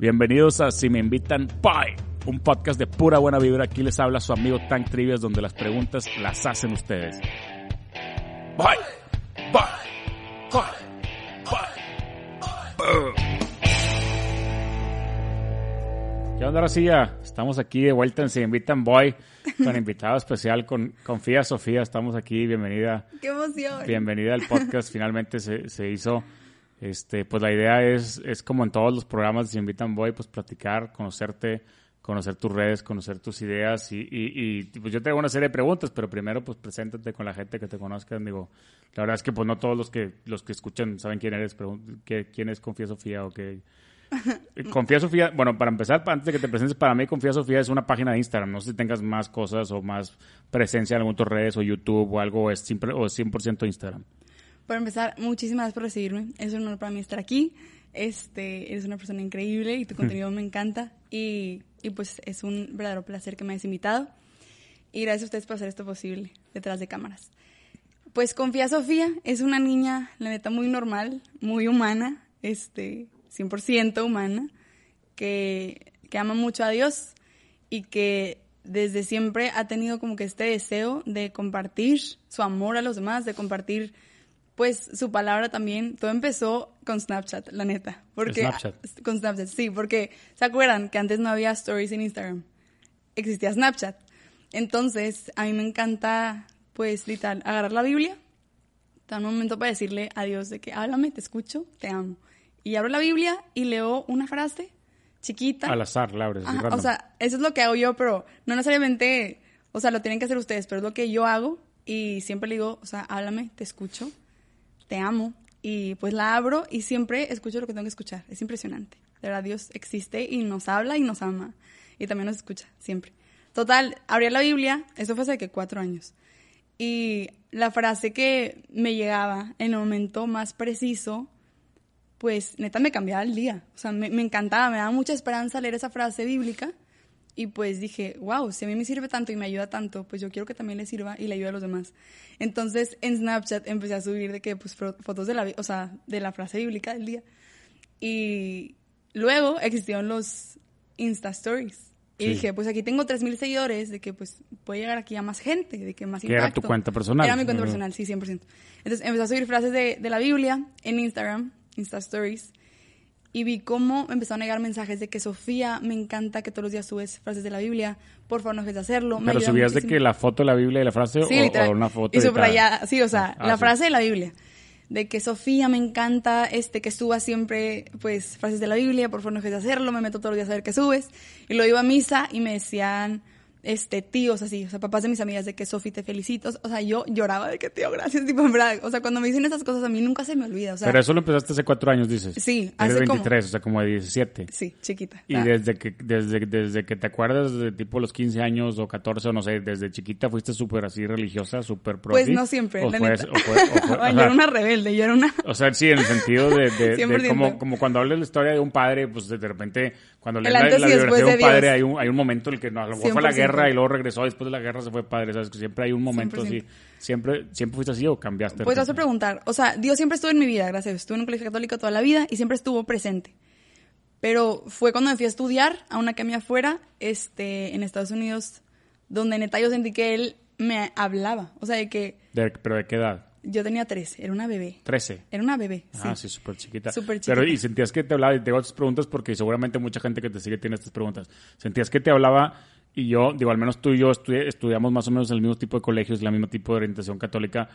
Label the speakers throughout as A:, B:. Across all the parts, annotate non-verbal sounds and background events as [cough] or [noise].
A: Bienvenidos a Si me invitan, bye. Un podcast de pura buena vibra. Aquí les habla su amigo Tank Trivias, donde las preguntas las hacen ustedes. Bye, bye, bye, bye. ¿Qué onda, Rosilla? Estamos aquí de vuelta en Si me invitan, boy, con [laughs] invitado especial con, con Fía Sofía. Estamos aquí, bienvenida.
B: ¡Qué emoción!
A: Bienvenida al podcast. Finalmente se, se hizo. Este, pues la idea es, es como en todos los programas de Se Invitan Boy, pues platicar, conocerte, conocer tus redes, conocer tus ideas y, y, y pues yo te hago una serie de preguntas, pero primero pues preséntate con la gente que te conozcan. Digo, la verdad es que pues no todos los que los que escuchan saben quién eres, qué, quién es Confía Sofía o qué. [laughs] Confía Sofía, bueno, para empezar, antes de que te presentes, para mí Confía Sofía es una página de Instagram. No sé si tengas más cosas o más presencia en algunas redes o YouTube o algo, es siempre, o 100% Instagram.
B: Para empezar, muchísimas gracias por recibirme. Es un honor para mí estar aquí. Este, eres una persona increíble y tu contenido me encanta. Y, y, pues es un verdadero placer que me hayas invitado. Y gracias a ustedes por hacer esto posible detrás de cámaras. Pues Confía Sofía es una niña, la neta, muy normal, muy humana, este, 100% humana, que, que ama mucho a Dios y que desde siempre ha tenido como que este deseo de compartir su amor a los demás, de compartir pues su palabra también, todo empezó con Snapchat, la neta. Porque,
A: Snapchat.
B: Con Snapchat, sí, porque ¿se acuerdan que antes no había stories en Instagram? Existía Snapchat. Entonces, a mí me encanta, pues, literal, agarrar la Biblia, dar un momento para decirle a Dios de que háblame, te escucho, te amo. Y abro la Biblia y leo una frase chiquita.
A: Al azar, Laura.
B: Ajá, o sea, eso es lo que hago yo, pero no necesariamente, o sea, lo tienen que hacer ustedes, pero es lo que yo hago y siempre le digo, o sea, háblame, te escucho, te amo. Y pues la abro y siempre escucho lo que tengo que escuchar. Es impresionante. De verdad, Dios existe y nos habla y nos ama. Y también nos escucha, siempre. Total, abrí la Biblia, eso fue hace que cuatro años. Y la frase que me llegaba en el momento más preciso, pues neta me cambiaba el día. O sea, me, me encantaba, me daba mucha esperanza leer esa frase bíblica. Y pues dije, wow, si a mí me sirve tanto y me ayuda tanto, pues yo quiero que también le sirva y le ayude a los demás. Entonces en Snapchat empecé a subir de que, pues, fotos de la, o sea, de la frase bíblica del día. Y luego existieron los Insta Stories. Y
A: Sí.
B: dije, pues aquí tengo 3.000 seguidores, de que pues puede llegar aquí a más gente, de que más impacto.
A: era tu cuenta personal.
B: Era mi cuenta personal, sí, 100%. Entonces empecé a subir frases de, de la Biblia en Instagram, Insta Stories, y vi cómo me empezaron a llegar mensajes de que Sofía, me encanta que todos los días subes frases de la Biblia, por favor no dejes de hacerlo. me
A: Pero subías de
B: muchísimo".
A: que la foto de la Biblia y la frase
B: Sí,
A: o,
B: literal.
A: o una foto
B: y subrayada, sí, o sea,
A: Ah,
B: la
A: sí.
B: frase de la Biblia. De que Sofía me encanta, este, que suba siempre, pues, frases de la Biblia, por favor no dejes de hacerlo, me meto todos los días a ver qué subes. Y lo iba a misa y me decían, este, tíos así, o sea, papás de mis amigas, de que Sofi te felicito. O sea, yo lloraba de que tío, gracias, [laughs] tipo, en verdad. O sea, cuando me dicen esas cosas a mí nunca se me olvida, o sea.
A: Pero eso lo empezaste hace cuatro años, dices.
B: Sí,
A: Eres
B: hace como-
A: 23, o sea, como de 17.
B: Sí, chiquita.
A: Y
B: Ah.
A: desde que, desde, desde que te acuerdas de tipo los 15 años o 14 o no sé, desde chiquita fuiste súper así religiosa, súper pro
B: Pues no siempre,
A: o
B: la
A: fue-
B: neta.
A: o fue- o fue- [laughs]
B: Ay, yo era una rebelde, yo era una...
A: O sea, sí, en el sentido de, de- de
B: 100%.
A: como, [laughs] como cuando hablas la historia de un padre, pues de repente, cuando lees la, la biografía de un padre, hay un, hay un momento en el que no, a lo mejor fue la
B: 100%.
A: Guerra y luego regresó, después de la guerra se fue padre, ¿sabes? Que siempre hay un momento
B: 100%.
A: así. ¿Siempre, ¿Siempre fuiste así o cambiaste?
B: Pues te vas a preguntar, o sea, Dios siempre estuvo en mi vida, gracias. Estuve en un colegio católico toda la vida y siempre estuvo presente. Pero fue cuando me fui a estudiar a una academia afuera, este, en Estados Unidos, donde neta yo sentí que él me hablaba. O sea, de que
A: De- ¿Pero de qué edad?
B: yo tenía 13, era una bebé.
A: 13.
B: Era una bebé, sí.
A: Ah, sí, súper chiquita.
B: Súper
A: Pero,
B: chiquita.
A: y sentías que te hablaba, y te hago estas preguntas porque seguramente mucha gente que te sigue tiene estas preguntas. Sentías que te hablaba, y yo, digo, al menos tú y yo estudi- estudiamos más o menos en el mismo tipo de colegios, el mismo tipo de orientación católica.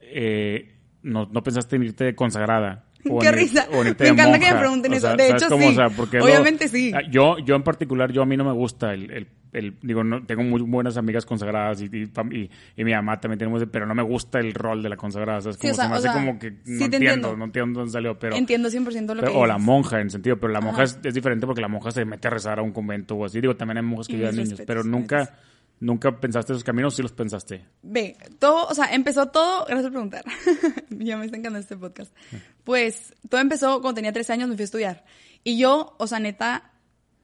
A: Eh, no, no pensaste en irte consagrada [laughs] o
B: Qué risa.
A: o [laughs]
B: Me
A: de
B: encanta que me pregunten
A: O
B: eso.
A: sea,
B: De
A: ¿sabes
B: hecho,
A: cómo?
B: sí.
A: O sea, porque lo-
B: Obviamente sí.
A: Ah, Yo, yo en particular, yo a mí no me gusta el, el- el- digo, no, tengo muy buenas amigas consagradas y, y, y- y mi mamá también tenemos, pero no me gusta el rol de la consagrada, ¿sabes?
B: Sí,
A: Como
B: o sea,
A: se me hace
B: sea,
A: como que
B: sí
A: no
B: te
A: entiendo,
B: entiendo.
A: no entiendo dónde salió, pero...
B: Entiendo 100% lo
A: pero-
B: que
A: o la
B: dices.
A: monja, en sentido, pero la monja
B: Ajá.
A: es, es diferente porque la monja se mete a rezar a un convento o así. Digo, también hay monjas que ayudan niños,
B: respetos,
A: pero
B: la
A: nunca, nunca pensaste esos caminos, sí los pensaste.
B: Ve, todo, o sea, empezó todo, gracias por preguntar. [laughs] ya me está encantando este podcast. Pues todo empezó cuando tenía 13 años, me fui a estudiar. Y yo, o sea, neta,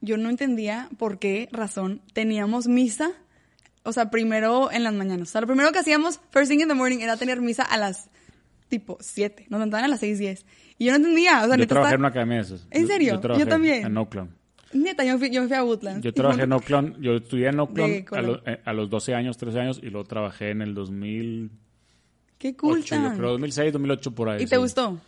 B: yo no entendía por qué razón teníamos misa, o sea, primero en las mañanas. O sea, lo primero que hacíamos, first thing in the morning, era tener misa a las tipo 7. Nos levantaban a las 6, 10. Y yo no entendía, o sea,
A: Yo trabajé
B: estaba-
A: en una academia de esos.
B: ¿En serio? Yo
A: trabajé
B: también.
A: En Oakland.
B: Neta, yo fui, yo me fui a Woodlands.
A: Yo trabajé en [laughs] Oakland, yo estudié en Oakland a, lo- eh, a los 12 años, 13 años, y luego trabajé en el 2008,
B: Qué cool,
A: yo creo, 2006, 2008 por ahí.
B: ¿Y te
A: sí.
B: gustó?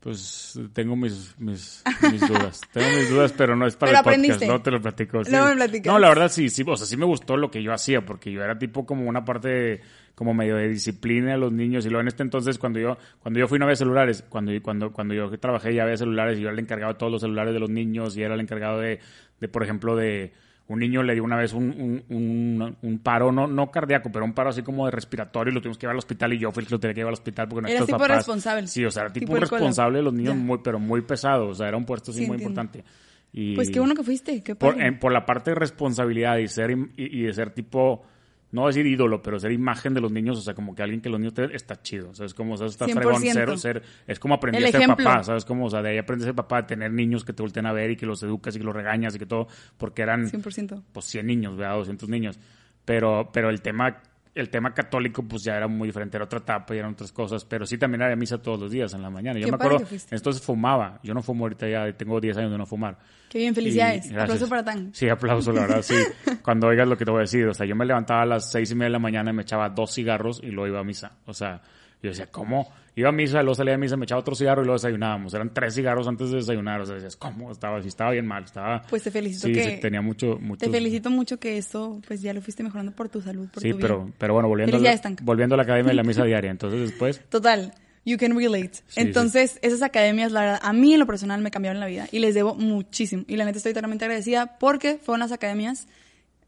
A: Pues tengo mis, mis, mis dudas. [laughs] tengo mis dudas, pero no es para
B: Pero
A: el podcast. No te lo platico. sí.
B: Luego me platicas.
A: No, la verdad sí, sí. O sea, sí me gustó lo que yo hacía, porque yo era tipo como una parte de- como medio de disciplina a los niños. Y luego en este entonces, cuando yo, cuando yo fui no había celulares. Cuando, cuando, cuando yo trabajé ya había celulares y yo era el encargado de todos los celulares de los niños y era el encargado de, de por ejemplo, de un niño le dio una vez un, un, un, un paro, no, no cardíaco, pero un paro así como de respiratorio y lo tuvimos que llevar al hospital y yo fui el que lo tenía que llevar al hospital porque nuestros
B: tipo
A: papás...
B: responsable.
A: Sí, o sea, era tipo, responsable de los niños
B: Ya.
A: muy, pero muy pesado. O sea, era un puesto así
B: Sí,
A: muy
B: entiendo.
A: importante. Y
B: Pues qué bueno que fuiste, qué
A: por, en- por la parte de responsabilidad y ser y de ser tipo no decir ídolo, pero ser imagen de los niños, o sea, como que alguien que los niños te está chido, ¿sabes? Como, o sea, está fregón
B: 100%.
A: ser, ser, es como aprender
B: El
A: a ser papá, ¿sabes? Como, o sea, de ahí aprendes a ser papá, de tener niños que te volteen a ver y que los educas y que los regañas y que todo, porque eran,
B: 100%.
A: pues 100 niños, ¿verdad? 200 niños. Pero, pero el tema, el tema católico, pues ya era muy diferente, era otra etapa y eran otras cosas. Pero sí también había misa todos los días en la mañana. Yo me acuerdo, entonces fumaba. Yo no fumo ahorita ya, tengo 10 años de no fumar.
B: Qué bien, felicidades. Aplauso para Tan.
A: Sí, aplauso, la verdad, sí. [laughs] Cuando oigas lo que te voy a decir, o sea, yo me levantaba a las seis y media de la mañana y me echaba dos cigarros y luego iba a misa. O sea, yo decía, ¿cómo? Iba a misa, luego salía de misa, me echaba otro cigarro y luego desayunábamos. Eran tres cigarros antes de desayunar. O sea, decías, ¿cómo? Estaba, sí, estaba bien mal. Estaba,
B: Pues te felicito
A: sí,
B: que-
A: sí, tenía mucho, mucho.
B: Te felicito mucho que esto, pues ya lo fuiste mejorando por tu salud, por
A: Sí,
B: tu bien.
A: pero, pero bueno, volviendo, a la- volviendo a la academia de la misa [laughs] diaria. Entonces después,
B: Total, you can relate.
A: Sí,
B: Entonces, esas academias, la verdad, a mí en lo personal me cambiaron la vida y les debo muchísimo. Y la neta estoy totalmente agradecida porque fueron las academias,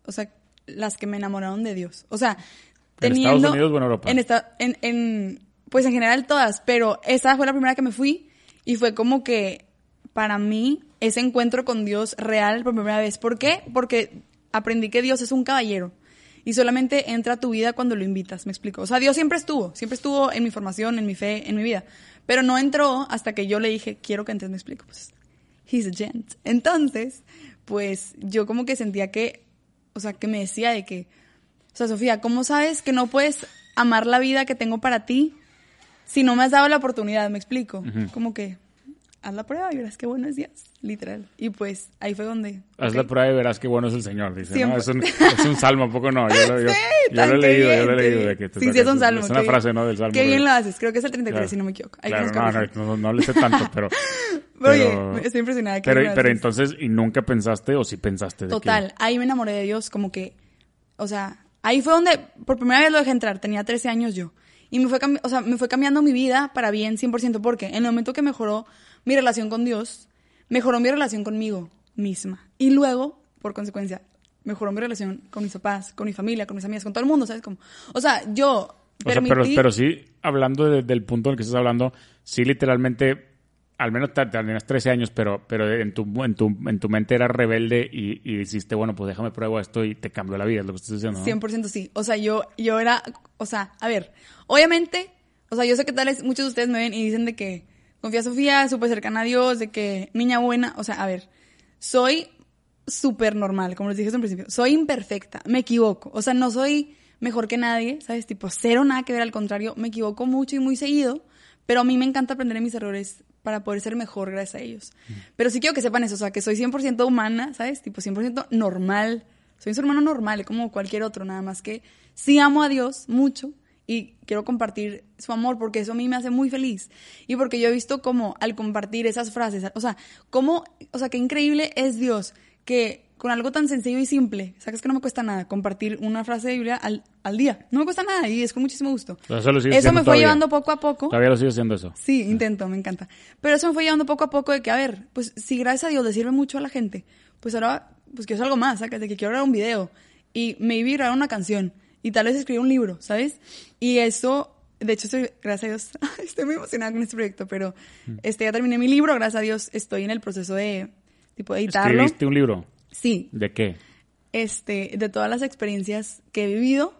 B: o sea, las que me enamoraron de Dios. O sea,
A: ¿En. Estados Unidos o en Europa?
B: En, esta- en, en- pues en general todas, pero esa fue la primera que me fui y fue como que para mí ese encuentro con Dios real por primera vez. ¿Por qué? Porque aprendí que Dios es un caballero y solamente entra a tu vida cuando lo invitas, me explico. O sea, Dios siempre estuvo, siempre estuvo en mi formación, en mi fe, en mi vida, pero no entró hasta que yo le dije, quiero que entres, me explico. Pues, he's a gent. Entonces, pues yo como que sentía que, o sea, que me decía de que, sea, Sofía, ¿cómo sabes que no puedes amar la vida que tengo para ti si no me has dado la oportunidad? Me explico. Como que haz la prueba y verás qué bueno es Dios, literal. Y pues ahí fue donde.
A: haz
B: ok.
A: la prueba y verás qué bueno es el Señor, dice. ¿no? Es, un, es un salmo, ¿a poco no? Yo lo, [laughs] yo,
B: Sí,
A: yo lo he
B: que
A: leído,
B: bien,
A: yo lo he leído. De que
B: sí, sí, es un salmo.
A: Es una frase,
B: bien.
A: ¿no? Del salmo.
B: Qué bien lo haces. Creo que es el 33,
A: Claro.
B: si no me equivoco. Ahí que
A: Claro, no, no, no, no le sé tanto, pero... [laughs]
B: Pero, oye, estoy impresionada. que
A: Pero, pero entonces, ¿y nunca pensaste o sí pensaste? De que-
B: Total, ahí me enamoré de Dios, como que, o sea, ahí fue donde por primera vez lo dejé entrar, tenía 13 años yo. Y me fue, o sea, me fue cambiando mi vida para bien 100%, porque en el momento que mejoró mi relación con Dios, mejoró mi relación conmigo misma. Y luego, por consecuencia, mejoró mi relación con mis papás, con mi familia, con mis amigas, con todo el mundo, ¿sabes cómo? O sea, yo
A: O sea, pero sí, hablando de- del punto en el que estás hablando, sí literalmente, al menos te- tenías 13 años, pero, pero en, tu, en, tu, en tu mente eras rebelde y, y dijiste, bueno, pues déjame pruebo esto y te cambió la vida, es lo que estás diciendo, ¿no?
B: 100% sí. O sea, yo, yo era, o sea, a ver, obviamente, o sea, yo sé que tal vez muchos de ustedes me ven y dicen de que confía Sofía, súper cercana a Dios, de que niña buena, o sea, a ver, soy súper normal, como les dije un principio, soy imperfecta, me equivoco, o sea, no soy mejor que nadie, ¿sabes? Tipo, cero nada que ver, al contrario, me equivoco mucho y muy seguido, pero a mí me encanta aprender de mis errores para poder ser mejor gracias a ellos. Pero sí quiero que sepan eso, o sea, que soy 100% humana, ¿sabes? Tipo, 100% normal. Soy un ser humano normal, como cualquier otro, nada más que sí amo a Dios mucho y quiero compartir su amor porque eso a mí me hace muy feliz. Y porque yo he visto como al compartir esas frases, o sea, cómo, o sea, qué increíble es Dios que con algo tan sencillo y simple. Sabes que no me cuesta nada compartir una frase de Biblia al, al día. No me cuesta nada y es con muchísimo gusto.
A: Eso, lo
B: Eso me fue
A: todavía.
B: llevando poco a poco.
A: Todavía lo sigues haciendo eso.
B: Sí, intento, me encanta. Pero eso me fue llevando poco a poco de que, a ver, pues si gracias a Dios le sirve mucho a la gente, pues ahora, pues quiero hacer algo más, ¿sabes? De que quiero grabar un video y maybe grabar una canción y tal vez escribir un libro, ¿sabes? Y eso, de hecho, estoy, gracias a Dios, [laughs] estoy muy emocionada con este proyecto, pero
A: Mm.
B: este, ya terminé mi libro, gracias a Dios estoy en el proceso de, tipo, de editarlo.
A: ¿Escribiste un libro?
B: Sí,
A: ¿De qué?
B: este, de todas las experiencias que he vivido,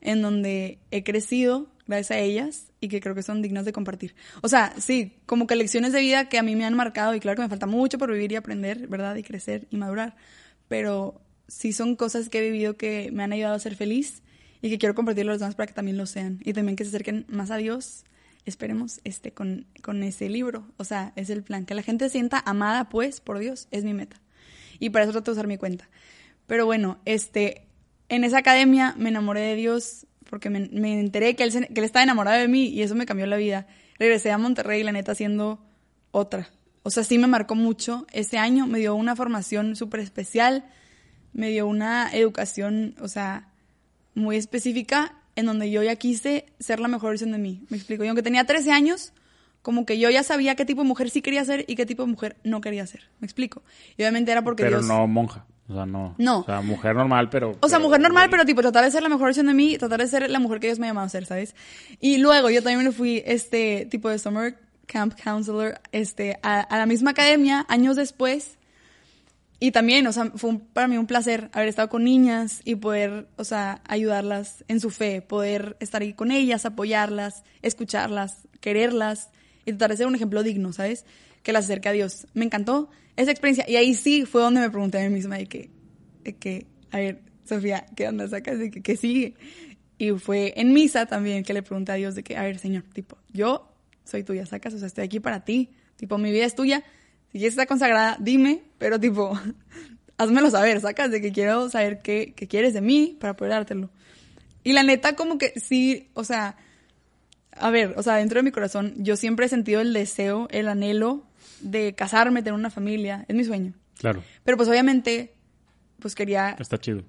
B: en donde he crecido gracias a ellas y que creo que son dignas de compartir. O sea, sí, como que lecciones de vida que a mí me han marcado y claro que me falta mucho por vivir y aprender, ¿verdad? Y crecer y madurar, pero sí son cosas que he vivido que me han ayudado a ser feliz y que quiero compartir a los demás para que también lo sean y también que se acerquen más a Dios. Esperemos este con, con ese libro, o sea, es el plan, que la gente se sienta amada pues por Dios, es mi meta. Y para eso trato de usar mi cuenta. Pero bueno, este, en esa academia me enamoré de Dios porque me, me enteré que él, se- que él estaba enamorado de mí y eso me cambió la vida. Regresé a Monterrey, la neta, siendo otra. O sea, sí me marcó mucho. Ese año me dio una formación súper especial, me dio una educación, o sea, muy específica en donde yo ya quise ser la mejor versión de mí. Me explico. Y aunque tenía 13 años, como que yo ya sabía qué tipo de mujer sí quería ser y qué tipo de mujer no quería ser. Me explico. Y obviamente era porque
A: Pero
B: Dios...
A: no monja. O sea, no.
B: No.
A: O sea, mujer normal, pero...
B: O sea,
A: pero-
B: mujer normal, pero tipo tratar de ser la mejor versión de mí, tratar de ser la mujer que Dios me ha llamado a ser, ¿sabes? Y luego yo también me fui este tipo de summer camp counselor este a, a la misma academia años después. Y también, o sea, fue un- para mí un placer haber estado con niñas y poder, o sea, ayudarlas en su fe, poder estar ahí con ellas, apoyarlas, escucharlas, quererlas y tratar de ser un ejemplo digno, ¿sabes? Que las acerque a Dios. Me encantó esa experiencia. Y ahí sí fue donde me pregunté a mí misma de que, de que a ver, Sofía, ¿qué onda sacas? De que, que sigue. Y fue en misa también que le pregunté a Dios de que, a ver, Señor, tipo, yo soy tuya, sacas, o sea, estoy aquí para ti. Tipo, mi vida es tuya. Si quieres estar consagrada, dime, pero tipo, [laughs] házmelo saber, sacas, de que quiero saber qué, qué quieres de mí para poder dártelo. Y la neta, como que sí, o sea, a ver, o sea, dentro de mi corazón, yo siempre he sentido el deseo, el anhelo de casarme, tener una familia. Es mi sueño.
A: Claro.
B: Pero pues obviamente, pues quería...
A: Está chido.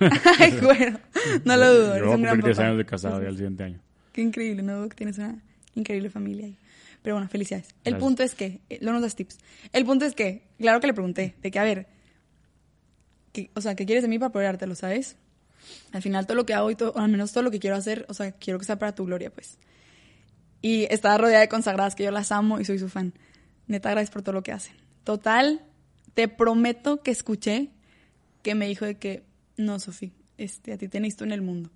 A: [laughs]
B: Ay, bueno, no lo dudo.
A: Yo voy a cumplir 10
B: papá.
A: años de casado ya el siguiente año.
B: Qué increíble, ¿no? Que tienes una increíble familia ahí. Pero bueno, felicidades. El
A: Gracias.
B: punto es que, eh, no nos das tips. El punto es que, claro que le pregunté, de que, a ver, que, o sea, ¿qué quieres de mí para apoyártelo, sabes? Al final todo lo que hago y todo, o al menos todo lo que quiero hacer, o sea, quiero que sea para tu gloria, pues. Y estaba rodeada de consagradas que yo las amo y soy su fan. Neta, gracias por todo lo que hacen. Total, te prometo que escuché que me dijo de que, no, Sofía, este, a ti te necesito en el mundo.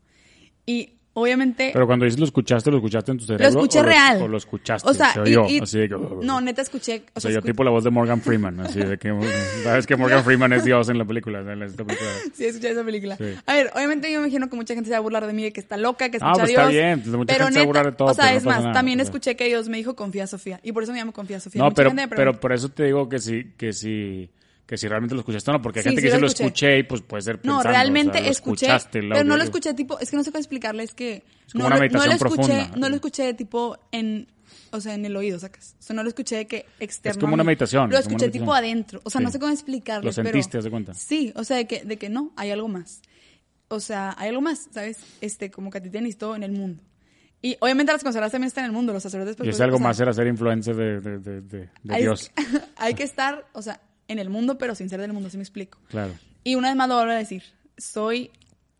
B: Y obviamente...
A: Pero cuando dices lo escuchaste, ¿lo escuchaste en tu cerebro?
B: Lo escuché
A: o
B: real.
A: O lo escuchaste,
B: O sea,
A: se
B: y-
A: oyó,
B: y-
A: así de que...
B: no, neta escuché.
A: O sea, yo tipo la voz de Morgan Freeman, así de que... Sabes que Morgan Freeman es Dios en la película, en esta película.
B: Sí, escuché esa película.
A: Sí.
B: A ver, obviamente yo me imagino que mucha gente se va a burlar de mí, de que está loca, que
A: Ah,
B: escucha
A: pues
B: a Dios.
A: está bien, pues mucha
B: pero
A: gente se va a burlar de todo,
B: O sea,
A: pero no
B: es
A: pasa
B: más,
A: nada,
B: también
A: o sea.
B: escuché que Dios me dijo confía Sofía. Y por eso me llamo confía Sofía.
A: No,
B: Mucha
A: pero,
B: gente me
A: pero por eso te digo que sí, que sí, que si realmente lo escuchaste o no, porque hay
B: Sí,
A: gente
B: sí
A: que
B: lo
A: sí lo
B: escuché.
A: y pues puede ser
B: No,
A: pensando,
B: realmente
A: o sea, lo
B: escuché, pero no lo escuché tipo, es que no sé cómo explicarle, es que
A: como
B: no,
A: una meditación
B: no lo escuché, no lo escuché tipo en, o sea, en el oído, sacas. O sea, no lo escuché de que externo.
A: como
B: a
A: una meditación,
B: Lo
A: es como
B: escuché tipo adentro, o sea, no sé cómo explicarle,
A: Lo sentiste, haz de cuenta.
B: Sí, o sea, de que, de que no, hay algo más. O sea, hay algo más, ¿sabes? Este, como que a ti te necesito en el mundo. Y obviamente las consagradas también están en el mundo, los sacerdotes. pues,
A: Y
B: pues,
A: ese algo
B: o sea,
A: más era ser influencer de, de, de, de- de
B: hay,
A: Dios. [laughs]
B: hay que estar, o sea, en el mundo, pero sin ser del mundo, si me explico.
A: Claro.
B: Y una vez más lo vuelvo a decir, soy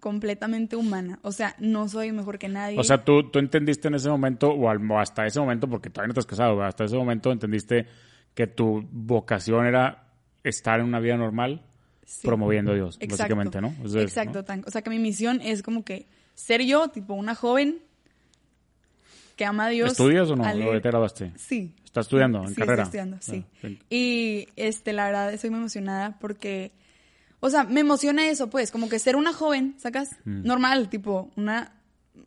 B: completamente humana, o sea, no soy mejor que nadie.
A: O sea, tú, tú entendiste en ese momento, o, al- o hasta ese momento, porque todavía no has casado, hasta ese momento entendiste que tu vocación era estar en una vida normal
B: Sí.
A: promoviendo a Dios,
B: Exacto.
A: básicamente, ¿no? Es eso,
B: Exacto,
A: ¿no?
B: tan- o sea, que mi misión es como que ser yo, tipo una joven que ama a Dios.
A: ¿Estudias o no? ¿O ya te graduaste?
B: Sí.
A: ¿Estás estudiando en
B: sí,
A: carrera?
B: Estoy estudiando, sí.
A: Ah.
B: Y este, la verdad, estoy muy emocionada porque, o sea, me emociona eso, pues, como que ser una joven, ¿sacas? Normal, tipo, una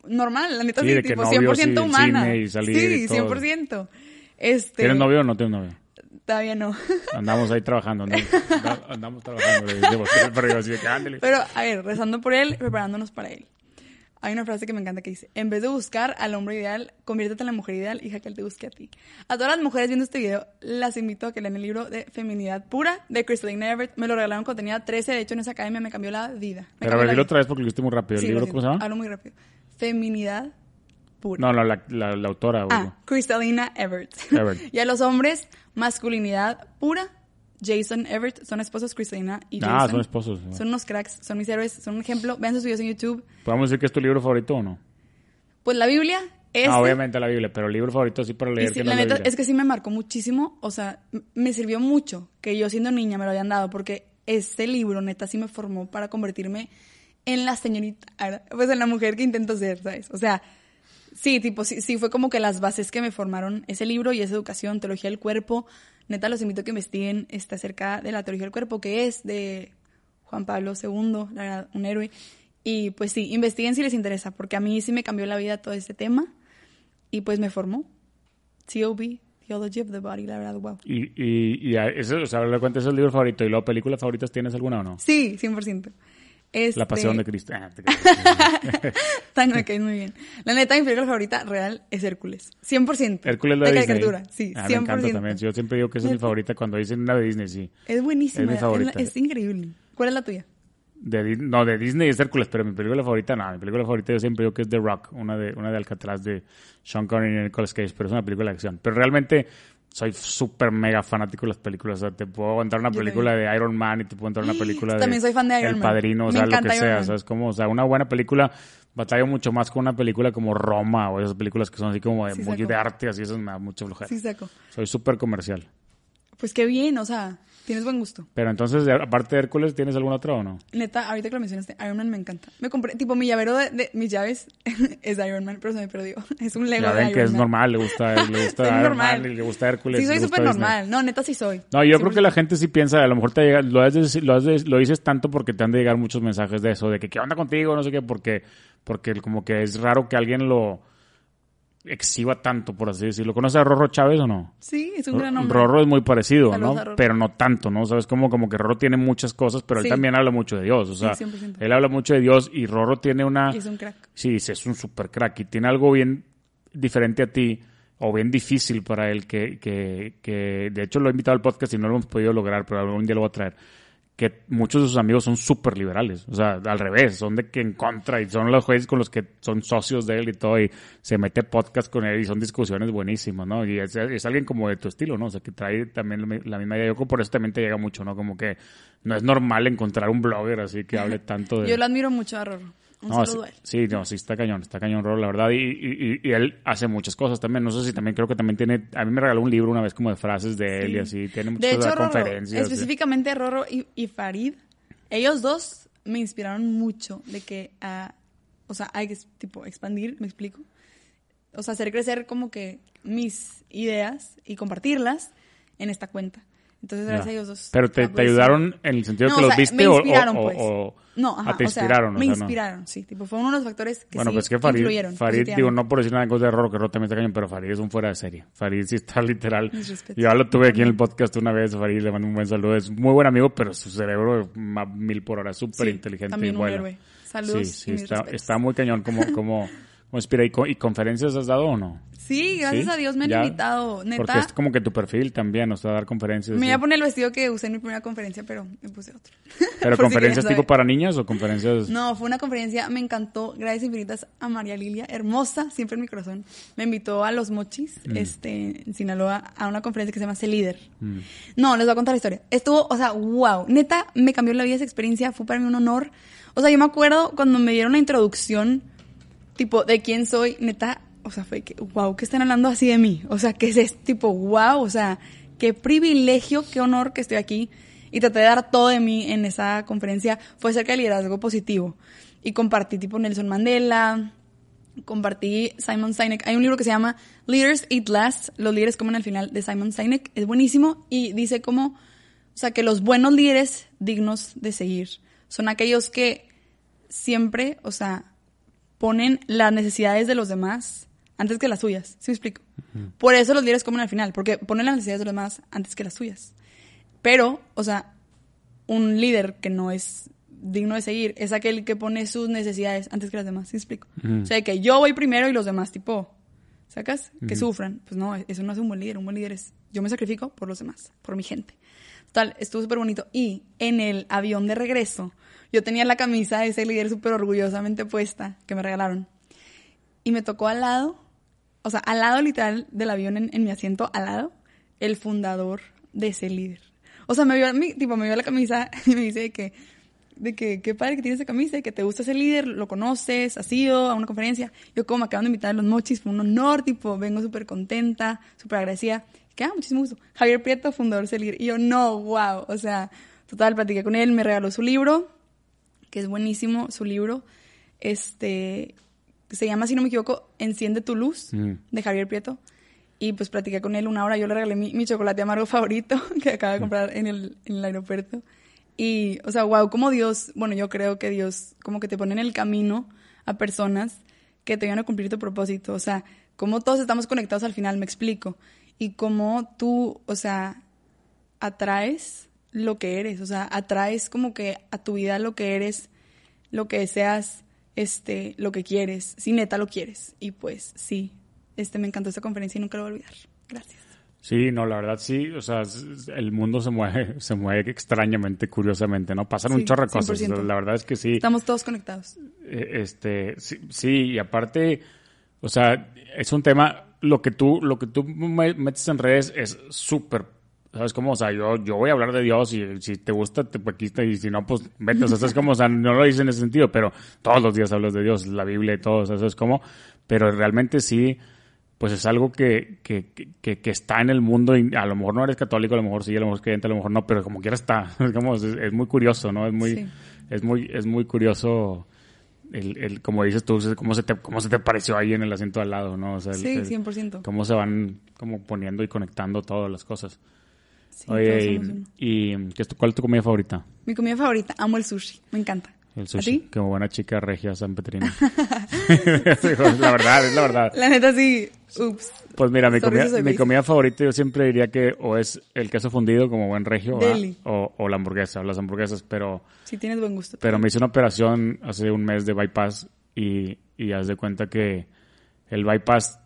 B: normal, la neta
A: Mm. Sí,
B: sí, tipo,
A: novios
B: 100%
A: y
B: humana.
A: y salir
B: sí,
A: y todo.
B: 100%. Este,
A: ¿Tienes novio o no tienes novio?
B: Todavía no.
A: Andamos ahí trabajando, andamos, [laughs] andamos trabajando. [laughs] Pero así.
B: Pero, a ver, rezando por él, preparándonos para él. Hay una frase que me encanta que dice, en vez de buscar al hombre ideal, conviértete en la mujer ideal y deja que él te busque a ti. A todas las mujeres viendo este video, las invito a que lean el libro de Feminidad Pura de Crystalina Everett. Me lo regalaron cuando tenía 13, de hecho en esa academia me cambió la vida. Me
A: Pero a ver, dilo otra vez porque lo hiciste muy rápido. ¿El libro cómo se llama?
B: Hablo muy rápido. Feminidad Pura.
A: No, no, la, la, la autora.
B: Ah,
A: güey.
B: Crystalina Everett.
A: Everett. [laughs]
B: y a los hombres, masculinidad pura. Jason Everett, son esposos Cristalina y Jason.
A: Ah, son esposos.
B: Son unos cracks, son mis héroes, son un ejemplo. Vean sus videos en YouTube.
A: ¿Podemos decir que es tu libro favorito o no?
B: Pues la Biblia es.
A: Ah, obviamente la Biblia, pero el libro favorito sí para leer.
B: sí,
A: que no
B: la
A: es la
B: neta
A: Biblia.
B: es que sí me marcó muchísimo, o sea, me sirvió mucho que yo siendo niña me lo habían dado, porque ese libro neta sí me formó para convertirme en la señorita, pues en la mujer que intento ser, ¿sabes? O sea, sí, tipo, sí, sí fue como que las bases que me formaron ese libro y esa educación, teología del cuerpo, neta los invito a que investiguen este, acerca de la teología del cuerpo, que es de Juan Pablo II, la verdad, un héroe. Y pues sí, investiguen si les interesa, porque a mí sí me cambió la vida todo este tema y pues me formó. TOB, Theology of the Body, la verdad, wow.
A: Y, y, y a- eso, o sea, le cuentas el libro favorito. ¿Y luego películas favoritas tienes alguna o no?
B: Sí, 100%. Este,
A: La pasión de Cristo. Ah, te. [laughs]
B: Tan me caes muy bien. La neta, mi película favorita real es Hércules. 100%.
A: Hércules la de Disney.
B: caricatura, sí,
A: Ah,
B: 100%.
A: me encanta también. Yo siempre digo que esa es mi favorita cuando dicen una de Disney, sí.
B: Es buenísima.
A: Es mi favorita.
B: Es, increíble. ¿Cuál es la tuya?
A: De, no, de Disney es Hércules, pero mi película favorita, no, mi película favorita yo siempre digo que es The Rock, una de, una de Alcatraz de Sean Connery y Nicolas Cage, pero es una película de acción. Pero realmente soy súper mega fanático de las películas, o sea, te puedo aguantar una
B: Yo
A: película de Iron Man y te puedo aguantar una película de
B: También soy fan de Iron
A: El
B: Man.
A: Padrino, o sea, lo que sea. ¿sabes? Como, o sea, una buena película batallo mucho más con una película como Roma o esas películas que son así como de,
B: Sí,
A: muy
B: saco.
A: de arte, así, esas me da mucho flojera.
B: Sí, saco.
A: Soy súper comercial.
B: Pues qué bien, o sea, tienes buen gusto.
A: Pero entonces, aparte de Hércules, ¿tienes alguna otra o no?
B: Neta, ahorita que lo mencionaste, Iron Man me encanta. Me compré, tipo, mi llavero de, de mis llaves [laughs] es Iron Man, pero se me perdió. [laughs] Es un Lego
A: Ya
B: de
A: ven
B: Iron
A: que es
B: Man.
A: normal, le gusta, le [laughs] gusta Iron
B: normal.
A: Man, le gusta Hércules.
B: Sí, soy súper
A: Disney.
B: normal. No, neta sí soy.
A: No, yo creo que
B: 100%.
A: la gente sí piensa, a lo mejor te llega, lo, decir- lo, de- lo dices tanto porque te han de llegar muchos mensajes de eso, de que qué onda contigo, no sé qué, porque, porque como que es raro que alguien lo exhiba tanto, por así decirlo. ¿Conoces a Rorro Chávez o no?
B: Sí, es un gran hombre.
A: Rorro es muy parecido, ¿no? Pero no tanto, ¿no? Sabes como, como que Rorro tiene muchas cosas, pero
B: Sí.
A: él también habla mucho de Dios. O sea,
B: Sí, 100%.
A: él habla mucho de Dios y Rorro tiene una...
B: Es un crack.
A: Sí, sí, es un super crack y tiene algo bien diferente a ti o bien difícil para él que, que, que de hecho lo he invitado al podcast y no lo hemos podido lograr, pero algún día lo voy a traer. Que muchos de sus amigos son súper liberales, o sea, al revés, son de que en contra y son los jueces con los que son socios de él y todo, y se mete podcast con él y son discusiones buenísimas, ¿no? Y es, alguien como de tu estilo, ¿no? O sea, que trae también la, misma idea. Yo creo por eso también te llega mucho, ¿no? Como que no es normal encontrar un blogger así que hable tanto de.
B: Yo lo admiro mucho a. Un
A: No, sí,
B: él.
A: sí, no, sí está cañón, está cañón Rolo, la verdad. Y, y, y- él hace muchas cosas también. No sé si también creo que también tiene. A mí me regaló un libro una vez como de frases de él y así. Tiene muchas
B: De hecho, Rorro,
A: conferencias.
B: específicamente Rorro y, y Farid, ellos dos me inspiraron mucho de que, o sea, hay que tipo expandir, me explico. O sea, hacer crecer como que mis ideas y compartirlas en esta cuenta. Entonces, gracias a ellos dos.
A: Pero te, te ayudaron en el sentido
B: No,
A: que
B: o
A: los
B: sea,
A: viste
B: me
A: o-
B: inspiraron,
A: o,
B: pues.
A: o-
B: No, ajá,
A: te
B: o sea,
A: inspiraron.
B: me
A: o sea, no.
B: inspiraron, sí. Tipo, fue uno de los factores que
A: Bueno,
B: sí
A: pues que Farid,
B: influyeron
A: Farid digo, no por decir nada en contra de Rorro, que Rorro también está cañón, pero Farid es un fuera de serie. Farid sí está [laughs] literal. Yo lo tuve aquí en el podcast una vez, Farid le mando un buen saludo. Es muy buen amigo, pero su cerebro mil por hora, súper
B: Sí,
A: inteligente
B: también
A: y
B: un
A: bueno.
B: héroe. Saludos
A: Sí, sí,
B: y
A: está, está muy cañón como, como, como inspira. ¿Y, co- ¿Y conferencias has dado o no?
B: Sí, gracias
A: ¿Sí?
B: a Dios me han
A: Ya,
B: invitado. Neta,
A: Porque es como que tu perfil también, o sea, dar conferencias.
B: me iba a poner el vestido que usé en mi primera conferencia, pero me puse otro. [laughs]
A: Pero
B: si
A: conferencias
B: querían
A: tipo para niñas o conferencias...
B: No, fue una conferencia, me encantó. Gracias infinitas a María Lilia, hermosa, siempre en mi corazón. Me invitó a Los Mochis,
A: Mm.
B: este, en Sinaloa, a una conferencia que se llama C Líder. No, les voy a contar la historia. Estuvo, o sea, wow, neta, me cambió la vida esa experiencia, fue para mí un honor. O sea, yo me acuerdo cuando me dieron la introducción, tipo, de quién soy, neta, o sea, fue que, wow, que están hablando así de mí. O sea, que es tipo, wow, o sea, qué privilegio, qué honor que estoy aquí. Y traté de dar todo de mí en esa conferencia. Fue acerca del liderazgo positivo. Y compartí tipo Nelson Mandela, compartí Simon Sinek. Hay un libro que se llama Leaders Eat Last, los líderes comen al final, de Simon Sinek. Es buenísimo y dice como, o sea, que los buenos líderes dignos de seguir son aquellos que siempre, o sea, ponen las necesidades de los demás antes que las suyas. ¿Sí me explico? Por eso los líderes comen al final, porque ponen las necesidades de los demás antes que las suyas. Pero, o sea, un líder que no es digno de seguir. Es aquel que pone sus necesidades antes que las demás. ¿Sí explico? O sea, que yo voy primero y los demás, tipo, ¿sacas? Que sufran. Pues no, eso no es un buen líder. Un buen líder es, yo me sacrifico por los demás, por mi gente. Total, estuvo súper bonito. Y en el avión de regreso, yo tenía la camisa de ese líder súper orgullosamente puesta que me regalaron. Y me tocó al lado, o sea, al lado literal del avión, en, en mi asiento, al lado, el fundador de ese líder. O sea, me vio, mi, tipo, me vio la camisa [laughs] y me dice que, de que, qué padre que tienes esa camisa y que te gusta ese líder, lo conoces, has ido a una conferencia. Yo como me acaban de invitar a los mochis, fue un honor, tipo, vengo súper contenta, súper agradecida. Que, ah, muchísimo gusto. Javier Prieto, fundador de ese líder. Y yo, no, wow. O sea, total, platiqué con él, me regaló su libro, que es buenísimo, su libro. Este, se llama, si no me equivoco, Enciende tu luz,
A: Mm.
B: de Javier Prieto. Y pues platiqué con él una hora, yo le regalé mi, mi chocolate amargo favorito [laughs] que acaba de comprar en el, en el aeropuerto. Y, o sea, wow, como Dios, bueno, yo creo que Dios como que te pone en el camino a personas que te van a cumplir tu propósito. O sea, como todos estamos conectados al final, me explico. Y cómo tú, o sea, atraes lo que eres, o sea, atraes como que a tu vida lo que eres, lo que deseas, este, lo que quieres, si neta lo quieres. Y pues sí, este me encantó esta conferencia y nunca lo voy a olvidar. Gracias.
A: Sí, no, la verdad sí, o sea, el mundo se mueve, [laughs] se mueve extrañamente, curiosamente, ¿no? Pasan un chorro de cosas,
B: 100%.
A: la verdad es que sí.
B: Estamos todos conectados.
A: Eh, este sí, sí, y aparte o sea es un tema lo que tú lo que tú me- metes en redes es súper sabes cómo o sea yo yo voy a hablar de Dios y si te gusta te pues, aquí está, y si no pues vete o sea es como o sea no lo hice en ese sentido pero todos los días hablas de Dios la Biblia y todo o sea, eso es como pero realmente sí pues es algo que, que, que, que está en el mundo y a lo mejor no eres católico, a lo mejor sí, a lo mejor es creyente, a lo mejor no, pero como quiera está. [laughs] Es, como, es, es muy curioso, ¿no? Es muy,
B: Sí.
A: es muy, es muy curioso el, el, como dices tú, cómo se te, cómo se te pareció ahí en el asiento al lado, ¿no? O sea, el-
B: Sí,
A: el-
B: 100%.
A: cómo se van como poniendo y conectando todas las cosas.
B: Sí,
A: Oye, y, y ¿qué es tu- ¿cuál es tu comida favorita?
B: Mi comida favorita, amo el sushi, me encanta.
A: El
B: ¿A
A: sushi.
B: ti?
A: Como buena chica regia San Petrina. [laughs] [laughs] la verdad, es la verdad.
B: La neta sí, ups.
A: Pues mira, mi comida, mi favorita yo siempre diría que o es el queso fundido como buen regio o, o la hamburguesa o las hamburguesas, pero
B: Sí tienes buen gusto.
A: pero me hice una operación hace un mes de bypass y, y haz de cuenta que el bypass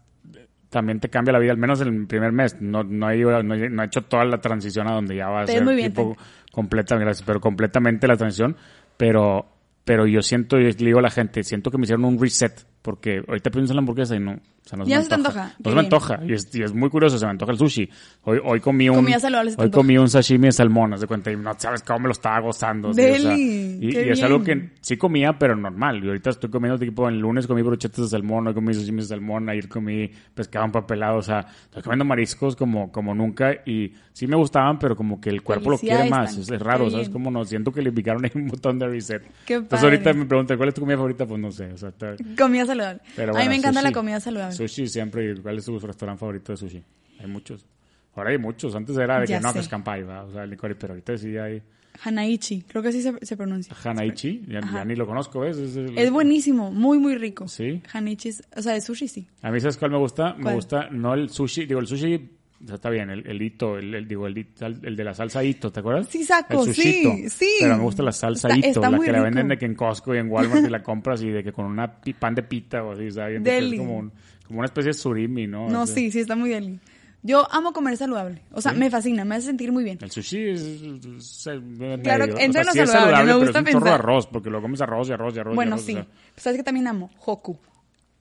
A: también te cambia la vida, al menos en el primer mes. No, no, he, ido- no, he- no he hecho toda la transición a donde ya va a
B: Te
A: ser
B: muy bien,
A: tipo completa, gracias, pero completamente la transición. Pero, pero yo siento, y le digo a la gente, siento que me hicieron un reset, porque ahorita pienso en la hamburguesa y no, o sea, no
B: Ya
A: me
B: se te antoja,
A: No se me antoja, y es, y es muy curioso, se me antoja el sushi. Hoy, hoy comí un,
B: saludable te
A: hoy comí un sashimi de salmón, haz de cuenta, y no sabes cómo me lo estaba gozando. sí, o sea,
B: Deli,
A: y, y es algo que sí comía, pero normal. Y ahorita estoy comiendo tipo, el lunes comí brochetas de salmón, hoy comí sashimi de salmón, ayer comí pescado empapelado, o sea, estoy comiendo mariscos como, como nunca y sí me gustaban, pero como que el cuerpo lo quiere más. Es, es raro,
B: Qué
A: ¿sabes?
B: bien.
A: Como no, siento que le picaron ahí un botón de reset.
B: Qué
A: Entonces ahorita
B: padre.
A: me preguntan, ¿cuál es tu comida favorita? Pues no sé, o sea, está-
B: Comida saludable.
A: pero
B: a mí me encanta la comida saludable.
A: Sushi siempre, ¿y ¿cuál es tu restaurante favorito de sushi? Hay muchos. Ahora hay muchos. Antes era de
B: Ya
A: que no,
B: sé.
A: que es Kampai, ¿va? o sea, el licor, pero ahorita sí hay
B: Hanaichi, creo que así se, se pronuncia.
A: Hanaichi, ya, ya ni lo conozco, ¿ves? Es, el-
B: Es buenísimo, muy, muy rico.
A: Sí.
B: Hanaichi, es- o sea, de sushi sí.
A: A mí, ¿sabes cuál me gusta? Me gusta, no el sushi, digo, el sushi, sea, está bien, el, el hito, el, el- digo, el, el de la salsa hito, ¿te acuerdas?
B: Sí, saco,
A: el
B: sí, sí.
A: Pero me gusta la salsa
B: Está-
A: hito,
B: está
A: la que la venden de que en Costco y en Walmart y la compras y de que con una pan de pita o así, ¿sabes? Es como, un- como una especie de surimi, ¿no?
B: No,
A: O sea,
B: sí, sí, está muy deli. Yo amo comer saludable. O sea,
A: ¿Sí?
B: me fascina, me hace sentir muy bien.
A: El sushi es... es- es medio-
B: Claro,
A: o
B: entra en lo
A: sí
B: saludable, me
A: pero
B: gusta
A: es un chorro de
B: pensar.
A: arroz, porque luego comes arroz y arroz y arroz y
B: Bueno,
A: o
B: sí.
A: sea,
B: ¿Sabes que también amo? Hoku.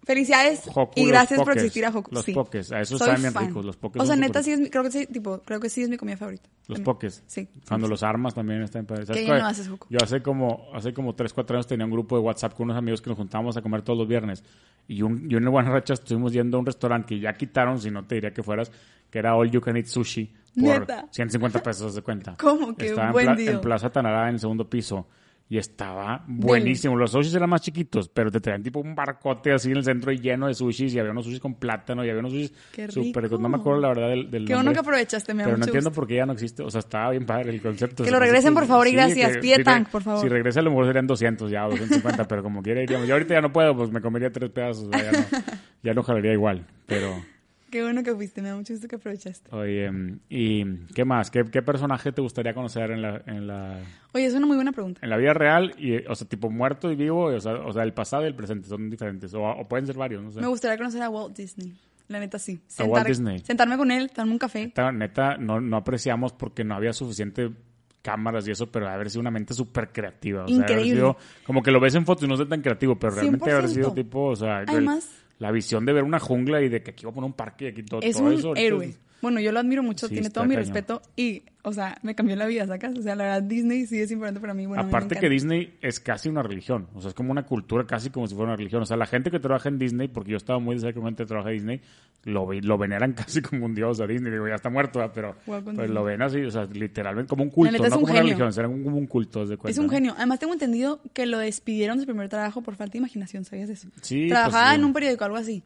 B: Felicidades
A: Hoku,
B: y gracias por existir a Hoku.
A: los
B: sí.
A: pokés, a esos saben bien ricos, los pokés
B: O sea, neta, sí es mi, creo que sí, tipo, creo que sí es mi comida favorita.
A: Los
B: También.
A: pokés.
B: Sí.
A: Cuando los armas también están padres. ¿Sabes
B: Qué lo haces, Juco.
A: Yo hace como, hace como 3, 4 años tenía un grupo de WhatsApp con unos amigos que nos juntábamos a comer todos los viernes. Y, un, y una buena racha estuvimos yendo a un restaurante que ya quitaron, si no te diría que fueras, que era All You Can Eat Sushi. Por
B: ¿Neta?
A: 150 pesos de cuenta.
B: ¿Cómo? Qué
A: estaba
B: buen
A: en,
B: deal.
A: en Plaza Tanará, en el segundo piso. Y estaba buenísimo. Los sushis eran más chiquitos, pero te traían tipo un barcote así en el centro y lleno de sushis. Y había unos sushis con plátano y había unos sushis súper. No me acuerdo la verdad del, del
B: Qué bueno que aprovechaste, me
A: Pero no entiendo
B: gusto.
A: por qué ya no existe. O sea, estaba bien padre el concepto.
B: Que lo
A: hace
B: regresen, por favor, y gracias. Pie
A: si
B: tank, por favor.
A: Si regresa a lo mejor serían 200 ya o 250, pero como quiera iríamos. Yo ahorita ya no puedo, pues me comería tres pedazos. o sea, ya, no, ya no jalaría igual. Pero,
B: Qué bueno que fuiste, me da mucho gusto que aprovechaste.
A: Oye, ¿y qué más? ¿Qué, qué personaje te gustaría conocer en la, en la,
B: Oye, es una muy buena pregunta.
A: en la vida real? Y, o sea, tipo muerto y vivo, o sea, o sea, el pasado y el presente son diferentes. O, o pueden ser varios, no sé.
B: Me gustaría conocer a Walt Disney. La neta, sí.
A: A Walt Disney.
B: Sentarme con él, darme un café.
A: Neta, neta, no, no apreciamos porque no había suficiente cámaras y eso, pero haber sido una mente súper creativa. O sea, haber
B: Increíble.
A: sido, como que lo ves en fotos y no es tan creativo, pero realmente haber
B: 100%.
A: sido tipo, o sea, el-
B: Además-
A: la visión de ver una jungla y de que aquí va a poner un parque y aquí todo,
B: Es
A: todo
B: un
A: eso.
B: héroe. Bueno, yo lo admiro mucho,
A: Sí,
B: tiene todo mi
A: cañón.
B: respeto y, o sea, me cambió la vida, ¿sacas? O sea, la verdad, Disney sí es importante para mí. Bueno, mí
A: Aparte que. Disney es casi una religión, o sea, es como una cultura casi como si fuera una religión. O sea, la gente que trabaja en Disney, porque yo estaba muy de cerca con gente que trabaja en Disney, lo, lo veneran [laughs] casi como un dios a Disney. Digo, ya está muerto, ¿verdad? pero pues lo ven así, o sea, literalmente como un culto, no
B: un
A: como una religión, será como un culto, de cuenta.
B: Es un
A: ¿no?
B: genio. Además, tengo entendido que lo despidieron de su primer trabajo por falta de imaginación, ¿sabías eso?
A: Sí,
B: Trabajaba
A: pues, sí.
B: en un periódico, algo así.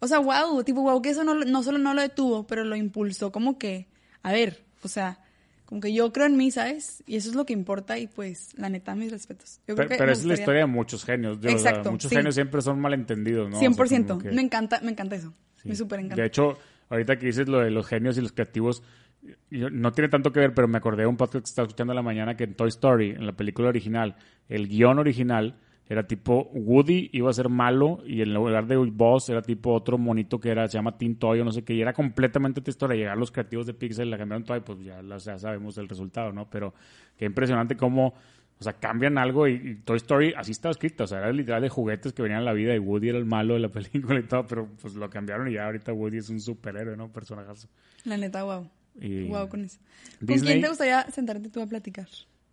B: O sea, wow, tipo, wow, que eso no, no solo no lo detuvo, pero lo impulsó como que, a ver, o sea, como que yo creo en mí, ¿sabes? Y eso es lo que importa y pues, la neta, mis respetos. Yo creo
A: Pero,
B: que
A: es la historia de muchos genios. O sea,
B: Exacto,
A: muchos
B: sí.
A: genios siempre son malentendidos, ¿no? O sea,
B: 100%.
A: como que-
B: Me encanta, me encanta eso. Me súper encanta.
A: De hecho, ahorita que dices lo de los genios y los creativos, no tiene tanto que ver, pero me acordé de un podcast que estaba escuchando en la mañana que en Toy Story, en la película original, el guion original era tipo Woody iba a ser malo y en lugar de Buzz era tipo otro monito que era se llama Teen Toy o no sé qué y era completamente otra historia. Llegar los creativos de Pixar y la cambiaron Toy, pues ya, ya sabemos el resultado, ¿no? Pero qué impresionante cómo o sea, cambian algo y, y Toy Story así estaba escrito. O sea, era literal de juguetes que venían en la vida y Woody era el malo de la [laughs] película y todo, pero pues lo cambiaron y ya ahorita Woody es un superhéroe, ¿no? Personajazo.
B: La neta, wow.
A: Y
B: Wow con eso. ¿Con
A: Disney-
B: quién te gustaría sentarte tú a platicar?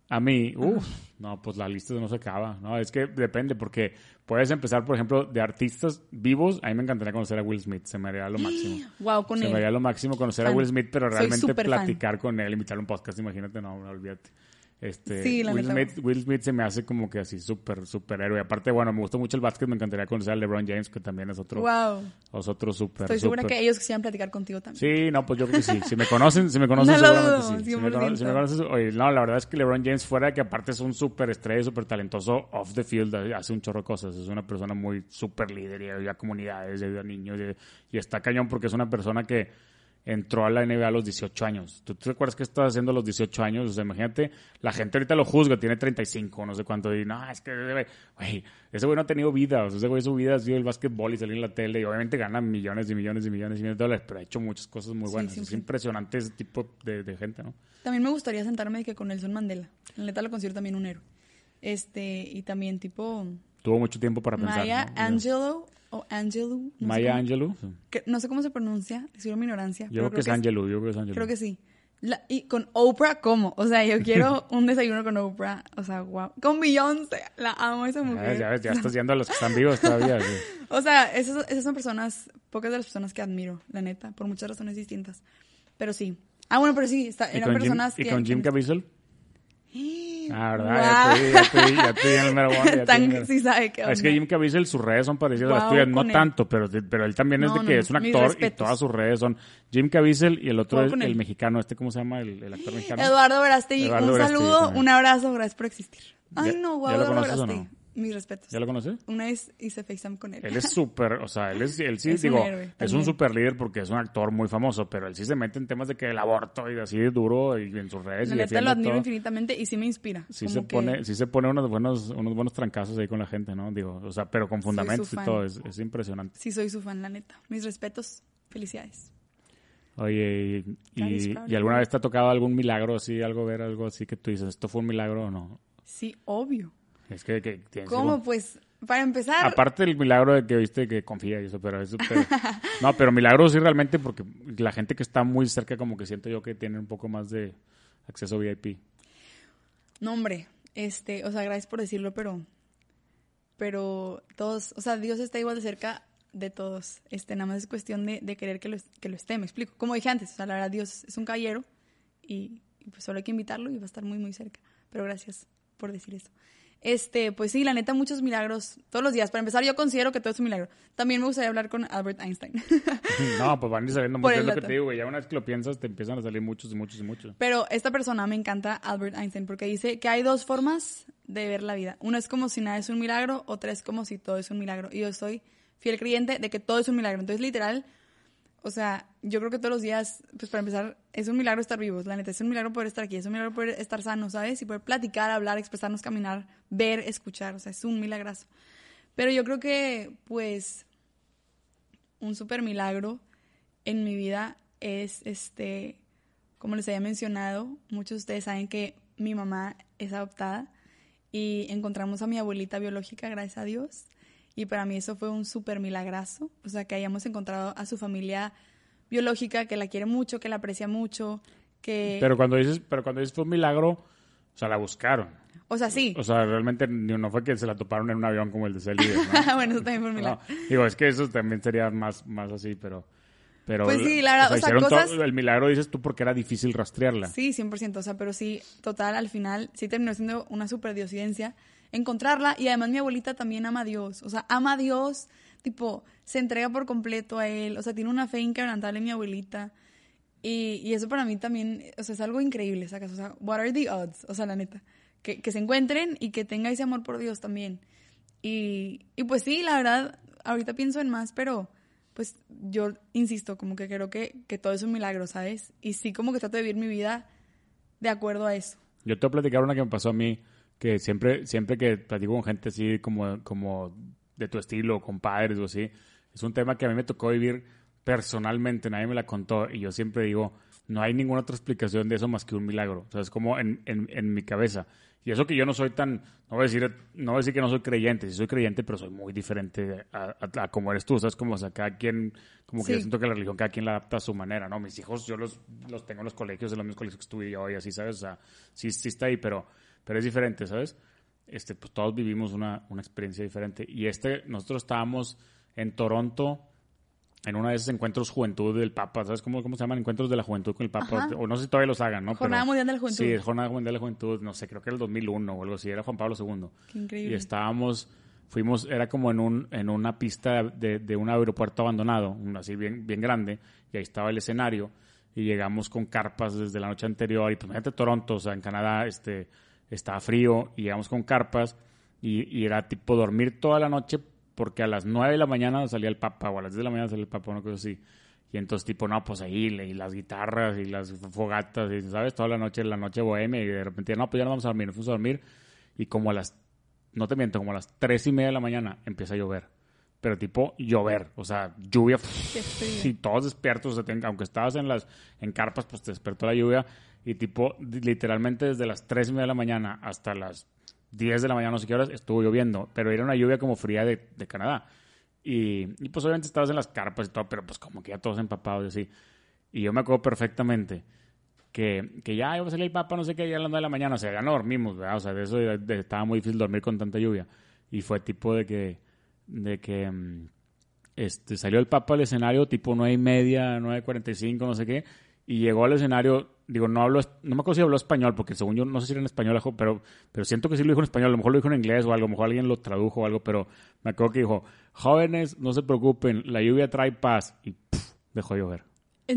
A: A mí, uff, no, pues la lista no se acaba, ¿no? Es que depende, porque puedes empezar, por ejemplo, de artistas vivos. A mí me encantaría conocer a Will Smith, se me haría lo [gasps] máximo.
B: Wow con
A: se
B: él.
A: me haría lo máximo conocer a. Will Smith, pero realmente
B: fan.
A: platicar con él, invitarle un podcast, imagínate, no, no olvídate. Este,
B: Sí, la
A: Will. Smith, Will Smith se me hace como que así súper, súper héroe. Aparte, bueno, me gusta mucho el básquet, me encantaría conocer a LeBron James, que también es otro,
B: Wow.
A: es otro súper,
B: Estoy segura que ellos quisieran platicar contigo también.
A: Sí, no, pues yo creo que sí. Si me conocen, si me [laughs] conocen
B: No
A: seguramente
B: dudo,
A: sí. Si me, cono- si me
B: 100%.
A: conoces, oye, no, la verdad es que LeBron James fuera de que aparte es un súper estrella, súper talentoso off the field, hace un chorro de cosas. Es una persona muy súper líder y ayuda a comunidades, ayuda a niños y, y está cañón porque es una persona que entró a la NBA a los 18 años. ¿Tú te acuerdas qué estás haciendo a los 18 años? O sea, imagínate, la gente ahorita lo juzga, tiene 35, no sé cuánto, y no, es que, güey, ese güey no ha tenido vida, o sea, ese güey su vida ha sido el básquetbol y salir en la tele, y obviamente gana millones y millones y millones y millones de dólares, pero ha hecho muchas cosas muy buenas.
B: sí,
A: es
B: sí.
A: impresionante ese tipo de, de gente, ¿no?
B: También me gustaría sentarme que con Nelson Mandela. La neta lo considero también un héroe. Este, y también tipo
A: Tuvo mucho tiempo para pensar.
B: Maya
A: ¿no?
B: Angelou o Angelou. No
A: Maya
B: cómo-
A: Angelou. sí.
B: que- no sé cómo se pronuncia, disculpa mi ignorancia.
A: Yo creo que es Angelou, yo creo que es Angelou.
B: Creo que sí. La- y con Oprah, ¿cómo? O sea, yo quiero [laughs] un desayuno con Oprah. O sea, wow. Con Beyoncé. La amo esa mujer.
A: ya, ves, ya estás [laughs] yendo a los que están vivos todavía. sí.
B: O sea, esas, esas son personas, pocas de las personas que admiro, la neta, por muchas razones distintas. Pero sí. Ah, bueno, pero sí, está,
A: ¿Y
B: eran
A: con, Jim,
B: personas
A: ¿Y
B: que...
A: con Jim
B: que-
A: Caviezel? Ah. ¿verdad? Ya ya te te el
B: sí sabe qué
A: Es que. Jim Caviezel, sus redes son parecidas a las tuyas. No
B: él.
A: tanto, pero, pero él también es de
B: no,
A: que
B: no.
A: es un actor y todas sus redes son Jim Caviezel y el otro es el mexicano. ¿Este cómo se llama? El, el actor mexicano.
B: Eduardo Verástegui, un saludo,
A: también.
B: un abrazo, gracias por existir. Ay,
A: ¿Ya-
B: no,
A: ya lo
B: Eduardo
A: conoces o no?
B: Mis respetos.
A: ¿Ya lo conoces?
B: Una vez hice FaceTime con él.
A: Él es súper, o sea, él es, él sí, [laughs]
B: Es un
A: digo,
B: héroe
A: es un súper líder porque es un actor muy famoso, pero él sí se mete en temas de que el aborto y así de duro y en sus redes
B: La
A: y
B: neta lo admiro
A: todo.
B: infinitamente y sí me inspira.
A: Sí se,
B: que
A: pone, sí se pone unos buenos, unos buenos trancazos ahí con la gente, ¿no? Digo, o sea, pero con fundamentos y todo, es, es impresionante.
B: Sí soy su fan, la neta. Mis respetos. Felicidades.
A: Oye. ¿y alguna vez te ha tocado algún milagro así, algo ver, algo así que tú dices, esto fue un milagro o no?
B: Sí, obvio.
A: Es que, que
B: ¿Cómo? Pues, para empezar,
A: Aparte del milagro de que viste que confía y eso, pero eso. pero- [laughs] no, pero milagro sí realmente porque la gente que está muy cerca, como que siento yo que tiene un poco más de acceso VIP.
B: no, hombre, este, o sea, gracias por decirlo, pero, pero todos, o sea, Dios está igual de cerca de todos. Este, nada más es cuestión de, de querer que lo, que lo esté, me explico. Como dije antes, o sea, la verdad, Dios es un caballero y, y pues solo hay que invitarlo y va a estar muy, muy cerca. Pero gracias por decir eso. Este, pues sí, la neta, muchos milagros todos los días. Para empezar, yo considero que todo es un milagro. También me gustaría hablar con Albert Einstein. [laughs]
A: No, pues van a ir saliendo muchos. Es lo que te digo, güey. Ya una vez que lo piensas, te empiezan a salir muchos y muchos y muchos.
B: Pero esta persona me encanta, Albert Einstein, porque dice que hay dos formas de ver la vida. Una es como si nada es un milagro, otra es como si todo es un milagro. Y yo soy fiel creyente de que todo es un milagro. Entonces, literal, o sea, yo creo que todos los días, pues para empezar, es un milagro estar vivos, la neta, es un milagro poder estar aquí, es un milagro poder estar sano, ¿sabes? Y poder platicar, hablar, expresarnos, caminar, ver, escuchar, o sea, es un milagrazo. Pero yo creo que, pues, un súper milagro en mi vida es, este, como les había mencionado, muchos de ustedes saben que mi mamá es adoptada y encontramos a mi abuelita biológica, gracias a Dios. Y para mí eso fue un súper milagrazo. O sea, que hayamos encontrado a su familia biológica, que la quiere mucho, que la aprecia mucho, que...
A: Pero cuando dices, pero cuando dices fue un milagro, o sea, la buscaron.
B: O sea, sí.
A: O sea, realmente no fue que se la toparon en un avión como el de Celia, ¿no? [laughs]
B: bueno, eso también fue un milagro.
A: digo, es que eso también sería más, más así, pero... Pero,
B: pues sí, la verdad, o sea, cosas...
A: el milagro dices tú porque era difícil rastrearla.
B: Sí, 100%, o sea, pero sí, total, al final sí terminó siendo una super diosidencia encontrarla y además mi abuelita también ama a Dios, o sea, ama a Dios, tipo, se entrega por completo a él, o sea, tiene una fe inquebrantable mi abuelita y, y eso para mí también, o sea, es algo increíble, ¿sacas? O sea, what are the odds? O sea, la neta, que, que se encuentren y que tenga ese amor por Dios también. Y, y pues sí, la verdad, ahorita pienso en más, pero pues yo insisto, como que creo que, que todo es un milagro, ¿sabes? Y sí como que trato de vivir mi vida de acuerdo a eso.
A: Yo te voy a platicar una que me pasó a mí, que siempre, siempre que platico con gente así como, como de tu estilo, con padres o así, es un tema que a mí me tocó vivir personalmente, nadie me la contó y yo siempre digo, no hay ninguna otra explicación de eso más que un milagro. O sea, es como en, en, en mi cabeza. Y eso que yo no soy tan, no voy a decir, no voy a decir que no soy creyente, sí soy creyente, pero soy muy diferente a, a, como eres tú, ¿sabes? Como, o sea, cada quien, como que yo siento que la religión cada quien la adapta a su manera, ¿no? Mis hijos, yo los, los tengo en los colegios, en los mismos colegios que estuve yo y así, ¿sabes? O sea, sí, sí está ahí, pero, pero es diferente, ¿sabes? Este, pues todos vivimos una, una experiencia diferente. Y este, nosotros estábamos en Toronto, en uno de esos encuentros juventud del Papa, ¿sabes cómo, cómo se llaman? Encuentros de la juventud con el Papa, o no sé si todavía los hagan, ¿no?
B: Jornada Mundial de la Juventud.
A: Sí, Jornada Mundial de la Juventud, no sé, creo que era el 2001 o algo así, era Juan Pablo II.
B: Qué increíble.
A: Y estábamos, fuimos, era como en, un, en una pista de, de un aeropuerto abandonado, así bien, bien grande, y ahí estaba el escenario, y llegamos con carpas desde la noche anterior, y pues imagínate Toronto, o sea, en Canadá, este, estaba frío, y llegamos con carpas, y, y era tipo dormir toda la noche porque a las 9 de la mañana salía el Papa, o a las 10 de la mañana salía el Papa, una cosa así. Y entonces, tipo, no, pues ahí, y las guitarras, y las fogatas, y, ¿sabes? Toda la noche, la noche bohemia, y de repente, no, pues ya no vamos a dormir, nos fuimos a dormir, y como a las, no te miento, como a las 3 y media de la mañana empieza a llover. Pero tipo, llover, o sea, lluvia, [laughs] y todos despiertos, aunque estabas en las, en carpas, pues te despertó la lluvia, y tipo, literalmente desde las 3 y media de la mañana hasta las 10 de la mañana, no sé qué horas, estuvo lloviendo, pero era una lluvia como fría de, de Canadá. Y, y, pues obviamente estabas en las carpas y todo, pero pues como que ya todos empapados y así. Y yo me acuerdo perfectamente que, que ya iba a salir el papa, no sé qué, ya a las 9 de la mañana, o sea, ya no dormimos, ¿verdad? O sea, de eso estaba muy difícil dormir con tanta lluvia. Y fue tipo de que, de que este, salió el papa al escenario tipo 9 y media, 9.45, no sé qué, y llegó al escenario, digo, no hablo, no me acuerdo si habló español, porque según yo, no sé si era en español, pero, pero siento que sí lo dijo en español, a lo mejor lo dijo en inglés o algo, a lo mejor alguien lo tradujo o algo, pero me acuerdo que dijo, jóvenes, no se preocupen, la lluvia trae paz, y dejó de llover.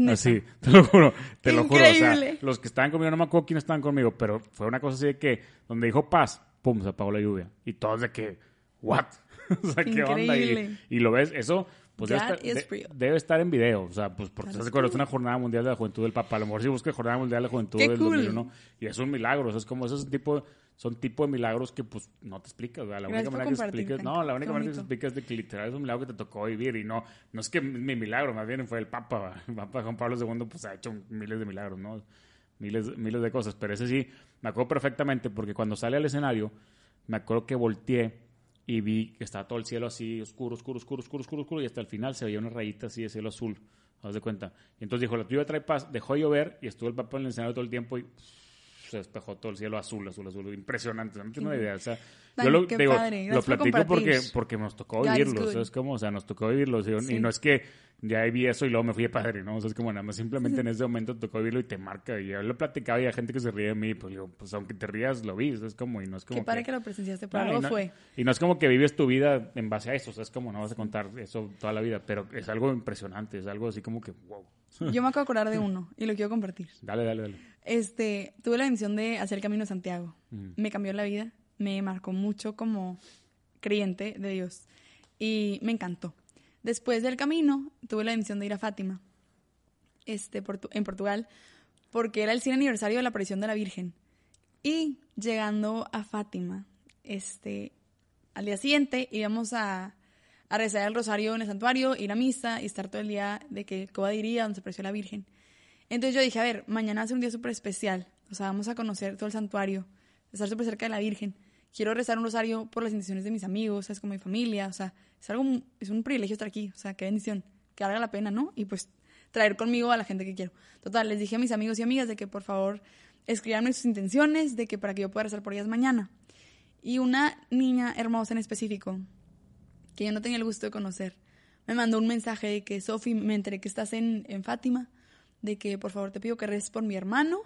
A: Así, [laughs] te lo juro, te lo juro. O sea, los que estaban conmigo, no me acuerdo quiénes estaban conmigo, pero fue una cosa así de que, donde dijo paz, pum, se apagó la lluvia. Y todos de que, what? [laughs] o sea, ¿qué onda? Y, y, lo ves, eso pues debe estar, debe estar, en video, o sea, pues porque se cool. es una jornada mundial de la juventud del Papa, a lo mejor si busca jornada mundial de la juventud del cool. 2001 y es un milagro, o sea, es como esos tipo son tipo de milagros que pues no te explicas, ¿verdad? La única manera que explicas, no, la única manera que explicas es de que literal es un milagro que te tocó vivir y no no es que mi milagro, más bien fue el Papa, [laughs] el Papa Juan Pablo II pues ha hecho miles de milagros, ¿no? Miles miles de cosas, pero ese sí me acuerdo perfectamente porque cuando sale al escenario me acuerdo que volteé y vi que estaba todo el cielo así oscuro, oscuro, oscuro, oscuro, oscuro, oscuro, y hasta el final se veía una rayita así de cielo azul, haz de cuenta. Y entonces dijo, la lluvia trae paz, dejó de llover y estuvo el papá en el escenario todo el tiempo y se despejó todo el cielo azul, azul, azul, impresionante, no tengo idea, o sea, yo lo, digo, lo platico porque, porque nos tocó vivirlo, es como, o sea, nos tocó vivirlo, y no es que ya vi eso y luego me fui de padre, ¿no? O sea, es como nada más simplemente [laughs] en ese momento tocó vivirlo y te marca. Y yo lo platicaba y hay gente que se ríe de mí, pues digo, pues aunque te rías, lo vi, es como, y no es como.
B: Qué padre que, lo presenciaste, pero algo fue.
A: Y no es como que vives tu vida en base a eso, o sea, es como no vas a contar eso toda la vida, pero es algo impresionante, es algo así como que, wow. [laughs]
B: Yo me acabo de acordar de uno y lo quiero compartir.
A: Dale, dale, dale.
B: Este, tuve la bendición de hacer el Camino de Santiago. Mm. Me cambió la vida, me marcó mucho como creyente de Dios y me encantó. Después del camino, tuve la bendición de ir a Fátima. este, en Portugal, porque era el 100 aniversario de la aparición de la Virgen. Y llegando a Fátima, este, al día siguiente íbamos a, a rezar el rosario en el santuario, ir a misa y estar todo el día de que Coba diría donde se apareció la Virgen. Entonces yo dije, a ver, mañana va a ser un día súper especial. O sea, vamos a conocer todo el santuario, estar súper cerca de la Virgen. Quiero rezar un rosario por las intenciones de mis amigos, es como mi familia. O sea, es algo, es un privilegio estar aquí. O sea, qué bendición, que valga la pena, ¿no? Y pues traer conmigo a la gente que quiero. Total, les dije a mis amigos y amigas de que por favor escribanme sus intenciones, de que para que yo pueda rezar por ellas mañana. Y una niña hermosa en específico, que yo no tenía el gusto de conocer, me mandó un mensaje de que, Sofi, me enteré que estás en, en Fátima, de que por favor te pido que reces por mi hermano,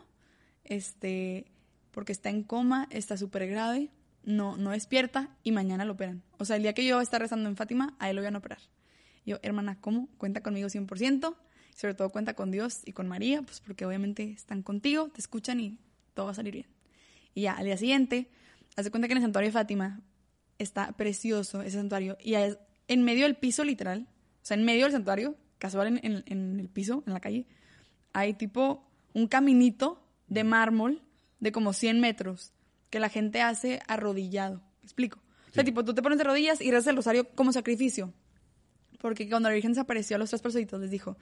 B: este, porque está en coma, está súper grave, no, no despierta y mañana lo operan. O sea, el día que yo esté rezando en Fátima, a él lo van a operar. Yo, hermana, ¿cómo? Cuenta conmigo 100%, sobre todo cuenta con Dios y con María, pues porque obviamente están contigo, te escuchan y todo va a salir bien. Y ya, al día siguiente, hace cuenta que en el santuario de Fátima está precioso ese santuario y es en medio del piso literal, o sea, en medio del santuario, casual en, en el piso, en la calle, hay tipo un caminito de mármol de como 100 metros que la gente hace arrodillado. ¿Me explico? O sea, tipo, tú te pones de rodillas y rezas el rosario como sacrificio. Porque cuando la Virgen se apareció a los tres personitos, les dijo,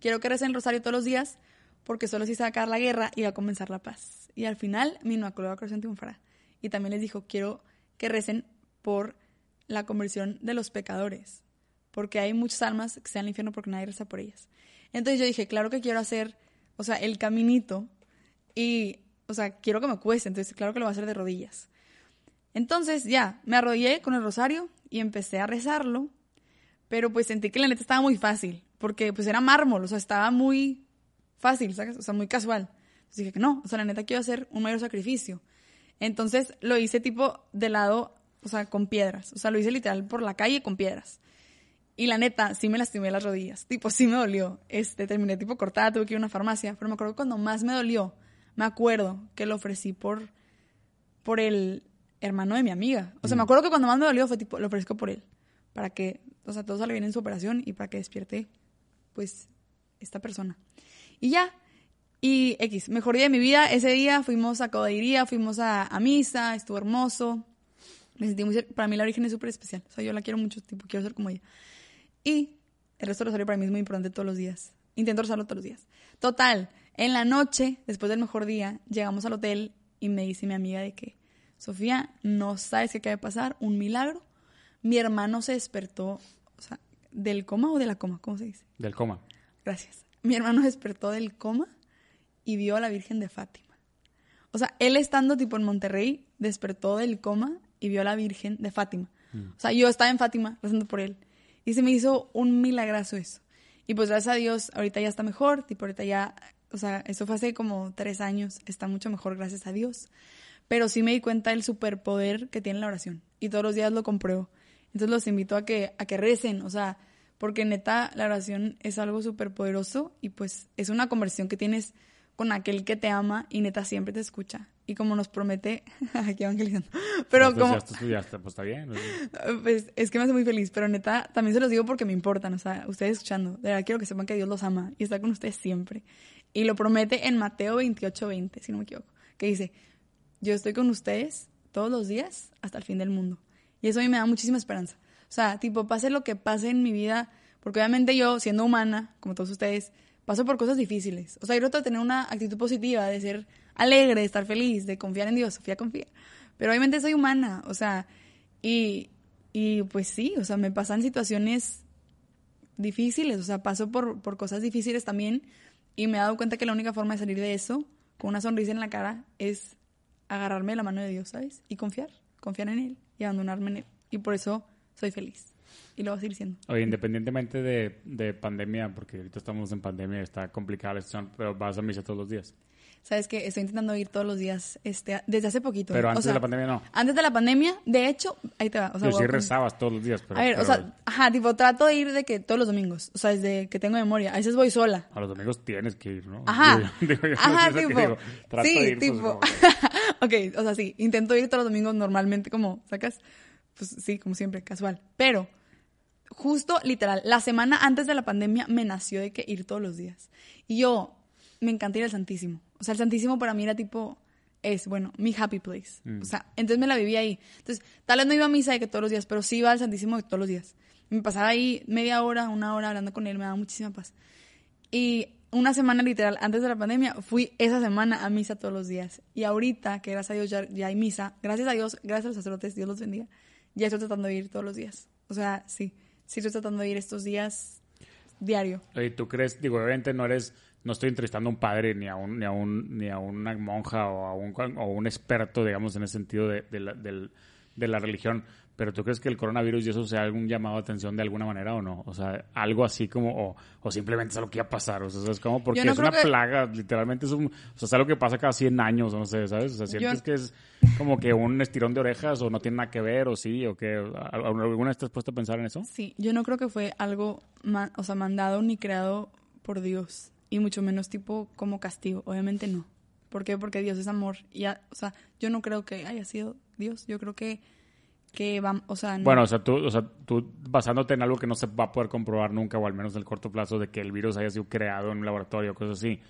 B: quiero que recen el rosario todos los días porque solo si se va a acabar la guerra y va a comenzar la paz. Y al final, mi inmaculada corazón triunfará. Y también les dijo, quiero que recen por la conversión de los pecadores, porque hay muchas almas que se van al infierno porque nadie reza por ellas. Entonces yo dije, claro que quiero hacer, o sea, el caminito y, o sea, quiero que me cueste, entonces claro que lo voy a hacer de rodillas. Entonces ya, me arrodillé con el rosario y empecé a rezarlo, pero pues sentí que la neta estaba muy fácil, porque pues era mármol, o sea, estaba muy fácil, ¿sabes? O sea, muy casual. Entonces dije que no, o sea, la neta quiero hacer un mayor sacrificio. Entonces lo hice tipo de lado, o sea, con piedras, o sea, lo hice literal por la calle con piedras. Y la neta, sí me lastimé las rodillas. Tipo, sí me dolió. Este, terminé tipo cortada, tuve que ir a una farmacia. Pero me acuerdo cuando más me dolió, me acuerdo que lo ofrecí por, por el hermano de mi amiga. O sea, me mm. acuerdo que cuando más me dolió fue tipo, lo ofrezco por él. Para que, o sea, todo salga bien en su operación y para que despierte, pues, esta persona. Y ya. Y X, mejor día de mi vida. Ese día fuimos a Codairía, fuimos a, a misa, estuvo hermoso. Me sentí muy... Para mí la origen es súper especial. O sea, yo la quiero mucho, tipo, quiero ser como ella. Y el resto del rosario para mí es muy importante todos los días. Intento rezarlo todos los días. Total, en la noche, después del mejor día, llegamos al hotel y me dice mi amiga de que, Sofía, no sabes qué acaba de pasar, un milagro. Mi hermano se despertó, o sea, ¿del coma o de la coma? ¿Cómo se dice?
A: Del coma.
B: Gracias. Mi hermano despertó del coma y vio a la Virgen de Fátima. O sea, él estando tipo en Monterrey, despertó del coma y vio a la Virgen de Fátima. Mm. O sea, yo estaba en Fátima rezando por él. Y se me hizo un milagrazo eso. Y pues gracias a Dios, ahorita ya está mejor, tipo ahorita ya, o sea, eso fue hace como tres años, está mucho mejor gracias a Dios. Pero sí me di cuenta del superpoder que tiene la oración. Y todos los días lo compruebo. Entonces los invito a que, a que recen, o sea, porque neta la oración es algo súper poderoso y pues es una conversión que tienes con aquel que te ama y neta siempre te escucha. Y como nos promete, [laughs] aquí evangelizando. Pero como...
A: Ya pues está bien. [laughs]
B: Pues es que me hace muy feliz, pero neta, también se los digo porque me importan, o sea, ustedes escuchando, de verdad quiero que sepan que Dios los ama y está con ustedes siempre. Y lo promete en Mateo 28, 20, si no me equivoco, que dice, yo estoy con ustedes todos los días hasta el fin del mundo. Y eso a mí me da muchísima esperanza. O sea, tipo, pase lo que pase en mi vida, porque obviamente yo, siendo humana, como todos ustedes, paso por cosas difíciles. O sea, yo trato de tener una actitud positiva, de ser alegre, de estar feliz, de confiar en Dios. Sofía confía. Pero obviamente soy humana, o sea, y, y pues sí, o sea, me pasan situaciones difíciles, o sea, paso por, por cosas difíciles también y me he dado cuenta que la única forma de salir de eso, con una sonrisa en la cara, es agarrarme la mano de Dios, ¿sabes? Y confiar, confiar en Él y abandonarme en Él. Y por eso soy feliz y lo vas a ir siendo.
A: Oye, independientemente de, de pandemia, porque ahorita estamos en pandemia, está complicada la situación, pero vas a misa todos los días.
B: Sabes que estoy intentando ir todos los días este, desde hace poquito.
A: Pero antes de la pandemia no.
B: Antes de la pandemia, de hecho, ahí te va.
A: O sea, sí rezabas todos los días. Pero,
B: a ver, o sea, ajá, tipo, trato de ir de que todos los domingos. O sea, desde que tengo memoria. A veces voy sola.
A: A los domingos tienes que ir, ¿no?
B: Ajá. [laughs] ajá, tipo. sí, tipo. [laughs] ok, o sea, sí. Intento ir todos los domingos normalmente, como, ¿sacas? Pues sí, como siempre, casual. Pero justo, literal, la semana antes de la pandemia me nació de que ir todos los días. Y yo, me encanta ir al Santísimo. O sea, el Santísimo para mí era tipo, es, bueno, mi happy place.
A: Mm.
B: O sea, entonces me la vivía ahí. Entonces, tal vez no iba a misa de que todos los días, pero sí iba al Santísimo de todos los días. Me pasaba ahí media hora, una hora hablando con él, me daba muchísima paz. Y una semana literal, antes de la pandemia, fui esa semana a misa todos los días. Y ahorita, que gracias a Dios ya, ya hay misa, gracias a Dios, gracias a los sacerdotes, Dios los bendiga, ya estoy tratando de ir todos los días. O sea, sí, sí estoy tratando de ir estos días diario.
A: ¿Y tú crees, digo, obviamente no eres, no estoy entrevistando a un padre ni a un, ni a un, ni a una monja o a un, o un experto, digamos, en ese sentido de, de la, del- de la religión, pero tú crees que el coronavirus y eso sea algún llamado de atención de alguna manera o no? O sea, algo así como, o, o simplemente es algo que iba a pasar, o sea, es como porque
B: no
A: es una
B: que-
A: plaga, literalmente es un, o sea, es algo que pasa cada 100 años, no sé, ¿sabes? O sea, sientes
B: Yo-
A: que es como que un estirón de orejas o no tiene nada que ver, o sí, o qué, ¿alguna vez te has puesto a pensar en eso?
B: Sí, yo no creo que fue algo, o sea, mandado ni creado por Dios. Y mucho menos tipo como castigo. Obviamente no. ¿Por qué? Porque Dios es amor. Y, a- o sea, yo no creo que haya sido Dios. Yo creo que, que va, o sea, no.
A: Bueno, o sea, tú, o sea, tú basándote en algo que no se va a poder comprobar nunca, o al menos en el corto plazo, de que el virus haya sido creado en un laboratorio, cosas así.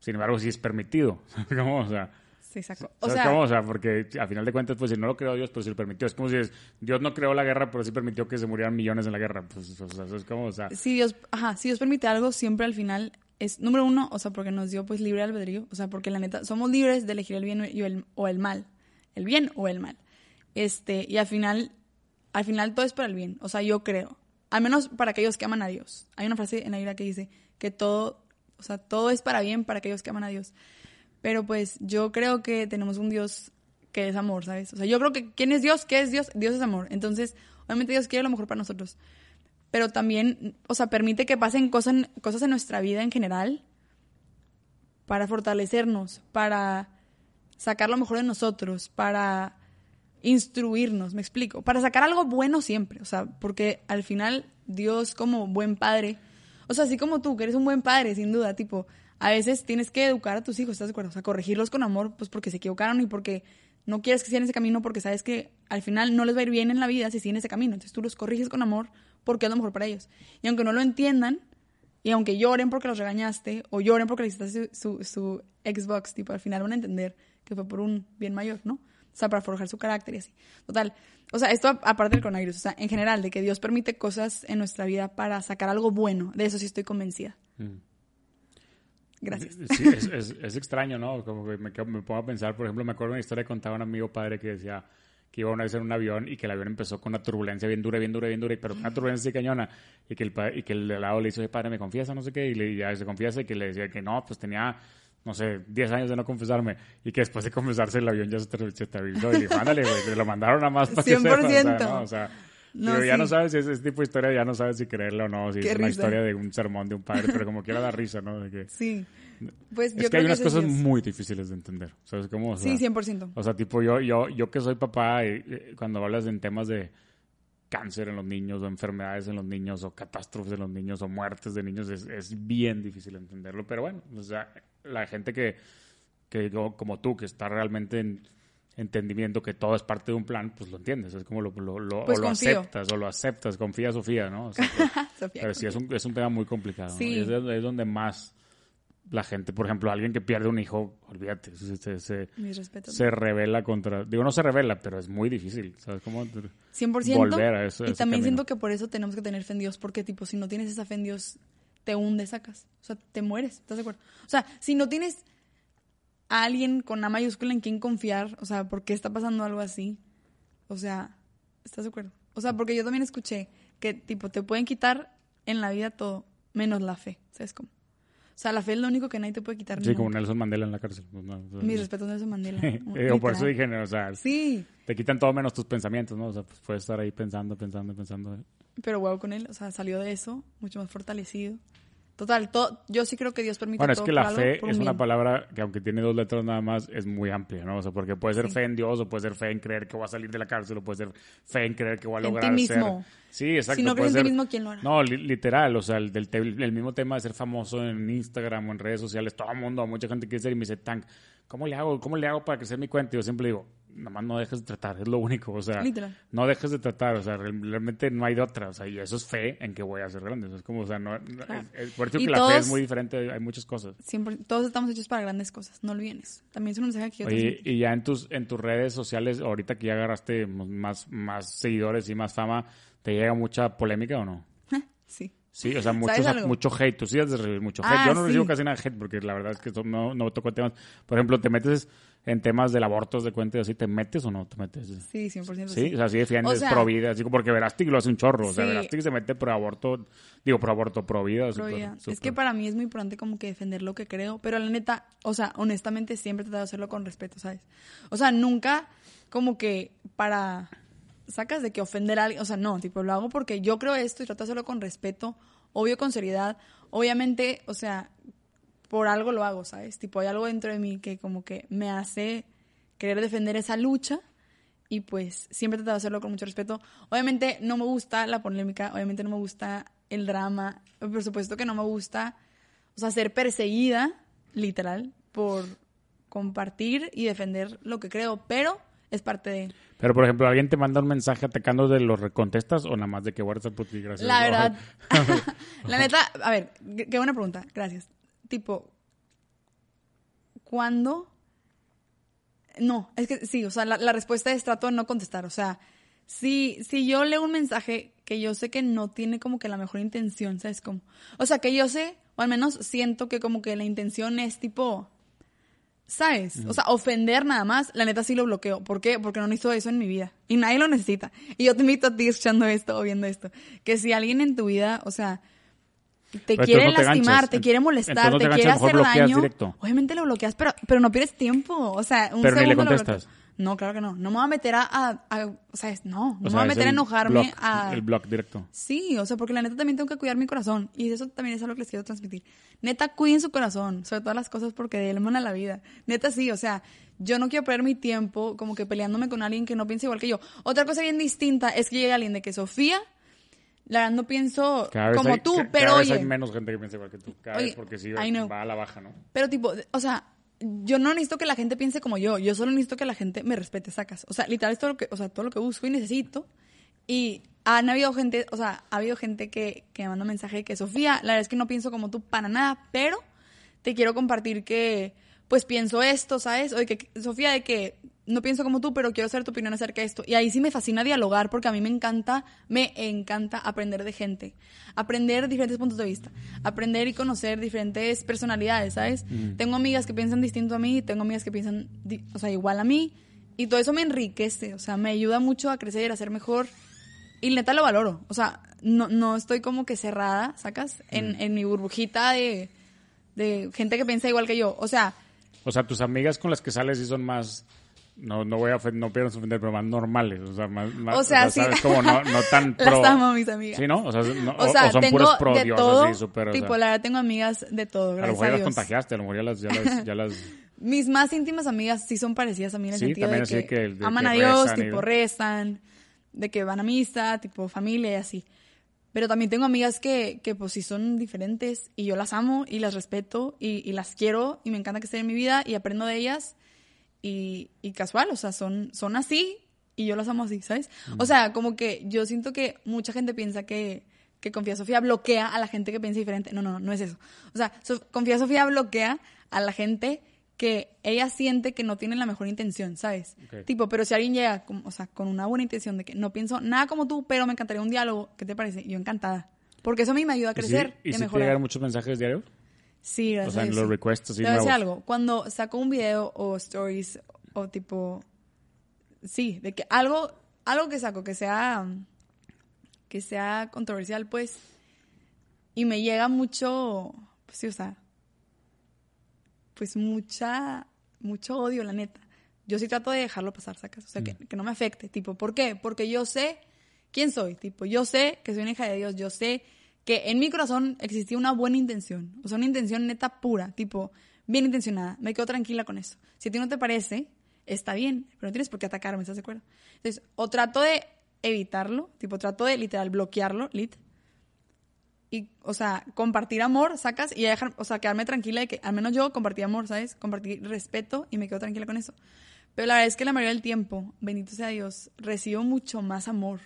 A: Sin embargo, sí es permitido. [laughs] ¿Cómo? O sea,
B: Sí, exacto.
A: o sea. O sea, porque a final de cuentas, pues si no lo creó Dios, pero sí lo permitió. Es como si es- Dios no creó la guerra, pero sí permitió que se murieran millones en la guerra. Pues, o sea, eso es como, o sea,
B: si Dios, ajá, si Dios permite algo, siempre al final es, número uno, o sea, porque nos dio pues libre albedrío. O sea, porque la neta, somos libres de elegir el bien y el, o el mal. El bien o el mal. Este, y al final, al final todo es para el bien. O sea, yo creo. Al menos para aquellos que aman a Dios. Hay una frase en la Biblia que dice que todo, o sea, todo es para bien para aquellos que aman a Dios. Pero pues yo creo que tenemos un Dios que es amor, ¿sabes? O sea, yo creo que ¿quién es Dios? ¿Qué es Dios? Dios es amor. Entonces, obviamente Dios quiere lo mejor para nosotros. Pero también, o sea, permite que pasen cosas, cosas en nuestra vida en general para fortalecernos, para sacar lo mejor de nosotros, para instruirnos, me explico, para sacar algo bueno siempre, o sea, porque al final Dios como buen padre, o sea, así como tú, que eres un buen padre, sin duda, tipo, a veces tienes que educar a tus hijos, ¿estás de acuerdo? O sea, corregirlos con amor, pues porque se equivocaron y porque no quieres que sigan ese camino porque sabes que al final no les va a ir bien en la vida si siguen ese camino, entonces tú los corriges con amor porque es lo mejor para ellos. Y aunque no lo entiendan, y aunque lloren porque los regañaste, o lloren porque les quitaste su, Xbox, tipo, al final van a entender que fue por un bien mayor, ¿no? O sea, para forjar su carácter y así. Total. O sea, esto aparte del coronavirus, o sea, en general, de que Dios permite cosas en nuestra vida para sacar algo bueno. De eso sí estoy convencida. Gracias.
A: Sí, es, es- es extraño, ¿no? Como que me, me pongo a pensar, por ejemplo, me acuerdo una historia que contaba un amigo padre que decía que iba una vez en un avión y que el avión empezó con una turbulencia bien dura, bien dura, bien dura, pero una turbulencia así cañona, y que el, y que el de lado le "Oye, padre, me confiesa, no sé qué, y, le, ya se confiesa y que le decía que no, pues tenía, no sé, 10 años de no confesarme, y que después de confesarse el avión ya se, estabilizó, y le dijo, ándale, güey, te lo mandaron a más para que sepas", o sea,
B: 100%.
A: ¿no? O sea,
B: No,
A: digo, ya
B: sí.
A: no sabes si es ese tipo de historia, ya no sabes si creerla o no, si
B: Qué
A: es una historia de un sermón de un padre, pero como quiera da risa, ¿no? De que,
B: Sí. Pues yo
A: es que
B: creo
A: hay unas cosas
B: Dios.
A: muy difíciles de entender. ¿Sabes cómo? O sea,
B: Sí, 100%.
A: O sea, tipo, yo, yo, yo que soy papá, y, eh, cuando hablas en temas de cáncer en los niños, o enfermedades en los niños, o catástrofes en los niños, o muertes de niños, es, es bien difícil entenderlo. Pero bueno, o sea, la gente que, que yo, como tú, que está realmente en entendimiento que todo es parte de un plan, pues lo entiendes. Es como lo, lo, lo-
B: Pues
A: o lo
B: confío.
A: aceptas, o lo aceptas, confía Sofía, ¿no? O sea, [laughs] pues,
B: Sofía,
A: pero sí, es un, es un tema muy complicado. ¿no?
B: Sí.
A: Y es, es donde más la gente, por ejemplo, alguien que pierde un hijo, olvídate, se, se, revela contra... Digo, no se revela, pero es muy difícil, ¿sabes cómo?
B: 100%.
A: volver a ese-
B: y también
A: camino.
B: siento que por eso tenemos que tener fe en Dios, porque tipo, si no tienes esa fe en Dios, te hunde, sacas. O sea, te mueres, ¿estás de acuerdo? O sea, si no tienes a alguien con A mayúscula en quien confiar, o sea, ¿por qué está pasando algo así? O sea, ¿estás de acuerdo? O sea, porque yo también escuché que tipo, te pueden quitar en la vida todo, menos la fe, ¿sabes cómo? O sea, la fe es lo único que nadie te puede quitar.
A: Sí, como. Nelson Mandela en la cárcel. pues, no, o sea,
B: Mis respetos a Nelson Mandela. [laughs]
A: Eh, o por eso dije, o sea,
B: Sí,
A: te quitan todo menos tus pensamientos, ¿no? O sea, pues puedes estar ahí pensando, pensando, pensando.
B: pero wow con él, o sea, salió de eso mucho más fortalecido. Total, todo, yo sí creo que Dios permite
A: Bueno, es
B: todo
A: que la fe
B: un
A: es una palabra que aunque tiene dos letras nada más, es muy amplia, ¿no? O sea, porque puede ser
B: Sí.
A: fe en Dios o puede ser fe en creer que voy a salir de la cárcel o puede ser fe en creer que voy a
B: En ti
A: lograr
B: mismo.
A: ser... Sí, exacto.
B: Si no crees en ti mismo, ¿quién lo hará?
A: No, li- literal, o sea, el, del te- el mismo tema de ser famoso en Instagram o en redes sociales, todo el mundo, mucha gente quiere ser y me dice, Tank, ¿cómo le hago? ¿Cómo le hago para crecer mi cuenta? Y yo siempre digo, nomás no dejes de tratar, es lo único, o sea,
B: Literal.
A: no dejes de tratar, o sea, real- realmente no hay de otra, o sea, y eso es fe en que voy a ser grande, es como, o sea, no, no-
B: Claro.
A: es- es- por eso que la fe es muy diferente, hay muchas cosas.
B: Siempre, todos estamos hechos para grandes cosas, no olviden eso. También es un mensaje que yo
A: Oye, y ya en tus, en tus redes sociales, ahorita que ya agarraste más, más seguidores y más fama, ¿te llega mucha polémica o no? [laughs]
B: Sí.
A: Sí, o sea, mucho, hate. Tú sí has de recibir mucho hate.
B: Ah,
A: Yo no recibo
B: sí.
A: casi nada de hate porque la verdad es que no, no toco temas. Por ejemplo, ¿te metes en temas del aborto de cuenta y así? ¿Te metes o no te metes?
B: Sí, 100%
A: Sí, o sea, sí defiendes
B: O sea-
A: pro vida, así porque Verástig lo hace un chorro. O sea,
B: Sí.
A: Verástig se mete pro aborto, digo, pro aborto, pro vida.
B: Pro vida. Es que para mí es muy importante como que defender lo que creo, pero la neta, o sea, honestamente siempre he tratado de hacerlo con respeto, ¿sabes? O sea, nunca como que para sacas de que ofender a alguien, o sea, no, tipo, lo hago porque yo creo esto y trato de hacerlo con respeto, obvio con seriedad, obviamente, o sea, por algo lo hago, ¿sabes? Tipo, hay algo dentro de mí que como que me hace querer defender esa lucha y pues siempre he tratado de hacerlo con mucho respeto. Obviamente no me gusta la polémica, obviamente no me gusta el drama, por supuesto que no me gusta, o sea, ser perseguida, literal, por compartir y defender lo que creo, pero es parte de...
A: Pero, por ejemplo, ¿alguien te manda un mensaje atacando de los recontestas o nada más de que WhatsApp por ti? Gracias.
B: La verdad, [laughs] [laughs] la neta, a ver, qué buena pregunta, gracias. Tipo, ¿cuándo? No, es que sí, o sea, la, la respuesta es trato de no contestar. O sea, si, si yo leo un mensaje que yo sé que no tiene como que la mejor intención, ¿sabes cómo? O sea, que yo sé, o al menos siento que como que la intención es tipo, ¿sabes? O sea, ofender nada más, la neta sí lo bloqueo. ¿Por qué? Porque no necesito eso en mi vida. Y nadie lo necesita. Y yo te invito a ti escuchando esto o viendo esto. Que si alguien en tu vida, o sea, te
A: Pero
B: quiere
A: entonces no te
B: lastimar,
A: ganchas.
B: te quiere molestar,
A: no te
B: quiere hacer daño,
A: directo.
B: obviamente lo bloqueas, pero, pero no pierdes tiempo. O sea, un
A: Pero ni le
B: segundo lo
A: contestas.
B: No, claro que no. No me voy a meter a, a- a- o sea, no, no
A: O
B: me voy a meter a enojarme
A: block,
B: a...
A: El blog directo.
B: Sí, o sea, porque la neta también tengo que cuidar mi corazón. Y eso también es algo que les quiero transmitir. Neta, cuiden su corazón, sobre todas las cosas, porque de él emana la vida. Neta, sí, o sea, yo no quiero perder mi tiempo como que peleándome con alguien que no piensa igual que yo. Otra cosa bien distinta es que llegue alguien de que Sofía, la verdad no pienso
A: Cada
B: como
A: hay-
B: tú,
A: ca- cada
B: pero
A: vez
B: oye,
A: hay menos gente que piensa igual que tú. Cada
B: Oye,
A: vez porque sí va a la baja, ¿no?
B: pero tipo, o sea, yo no necesito que la gente piense como yo, yo solo necesito que la gente me respete, sacas. O sea, literal es todo lo que, o sea, todo lo que busco y necesito. Y han habido gente, o sea, ha habido gente que, que me manda mensaje de que Sofía, la verdad es que no pienso como tú para nada, pero te quiero compartir que, pues pienso esto, ¿sabes? Oye, que, Sofía, de que no pienso como tú, pero quiero saber tu opinión acerca de esto. Y ahí sí me fascina dialogar porque a mí me encanta, me encanta aprender de gente, aprender diferentes puntos de vista, aprender y conocer diferentes personalidades, ¿sabes? Tengo amigas que piensan distinto a mí, tengo amigas que piensan, o sea, igual a mí. Y todo eso me enriquece, o sea, me ayuda mucho a crecer, a ser mejor. Y neta lo valoro. O sea, no, no estoy como que cerrada, ¿sacas? En, en mi burbujita de, de gente que piensa igual que yo. O sea,
A: O sea, tus amigas con las que sales sí son más... No, no voy a ofender, no pierdas ofender, pero más normales. O sea, más, más-
B: O sea, sí.
A: ¿sabes? Como no, no [laughs] tan
B: Las
A: pro.
B: amo, mis amigas.
A: Sí, ¿no? O sea, no-
B: o sea,
A: o son
B: tengo
A: puras pro
B: de
A: diosas,
B: todo.
A: sí, súper, o
B: tipo,
A: sea,
B: la verdad, tengo amigas de todo,
A: a lo
B: gracias
A: mejor ya las
B: Dios.
A: contagiaste, a lo mejor ya las... Ya las, ya las [laughs]
B: Mis más íntimas amigas sí son parecidas a mí en el
A: Sí,
B: sentido
A: también
B: de
A: así
B: que,
A: que- de
B: aman
A: que
B: a Dios,
A: rezan y-
B: tipo rezan, de que van a misa, tipo familia y así. Pero también tengo amigas que, que pues sí son diferentes y yo las amo y las respeto y, y las quiero y me encanta que estén en mi vida y aprendo de ellas y, y casual, o sea, son, son así y yo las amo así, ¿sabes? O sea, como que yo siento que mucha gente piensa que, que Confía Sofía bloquea a la gente que piensa diferente. No, no, no, no es eso. O sea, So- Confía Sofía bloquea a la gente que ella siente que no tiene la mejor intención, ¿sabes?
A: Ok.
B: Tipo, pero si alguien llega, con, o sea, con una buena intención de que no pienso nada como tú, pero me encantaría un diálogo, ¿qué te parece? Yo encantada. Porque eso a mí me ayuda a
A: ¿Y
B: crecer
A: ¿Y
B: y
A: si
B: a
A: te
B: mejorar.
A: llegan muchos mensajes diarios?
B: Sí, gracias.
A: O sea, en los requests así
B: Te voy a decir algo. Cuando saco un video o stories o tipo. Sí, de que algo, algo que saco que sea. que sea controversial, pues. Y me llega mucho. Pues sí, o sea. Pues mucha. mucho odio, la neta. Yo sí trato de dejarlo pasar, sacas. O sea, que, que no me afecte. Tipo, ¿por qué? Porque yo sé quién soy. Tipo, yo sé que soy una hija de Dios. Yo sé que en mi corazón existía una buena intención. O sea, una intención neta pura. Tipo, bien intencionada. Me quedo tranquila con eso. Si a ti no te parece, está bien. Pero no tienes por qué atacarme, ¿estás de acuerdo? Entonces, o trato de evitarlo. Tipo, trato de literal bloquearlo, lit. Y, o sea, compartir amor, sacas, y dejar, o sea, quedarme tranquila de que al menos yo compartí amor, ¿sabes? Compartí respeto y me quedo tranquila con eso. Pero la verdad es que la mayoría del tiempo, bendito sea Dios, recibo mucho más amor.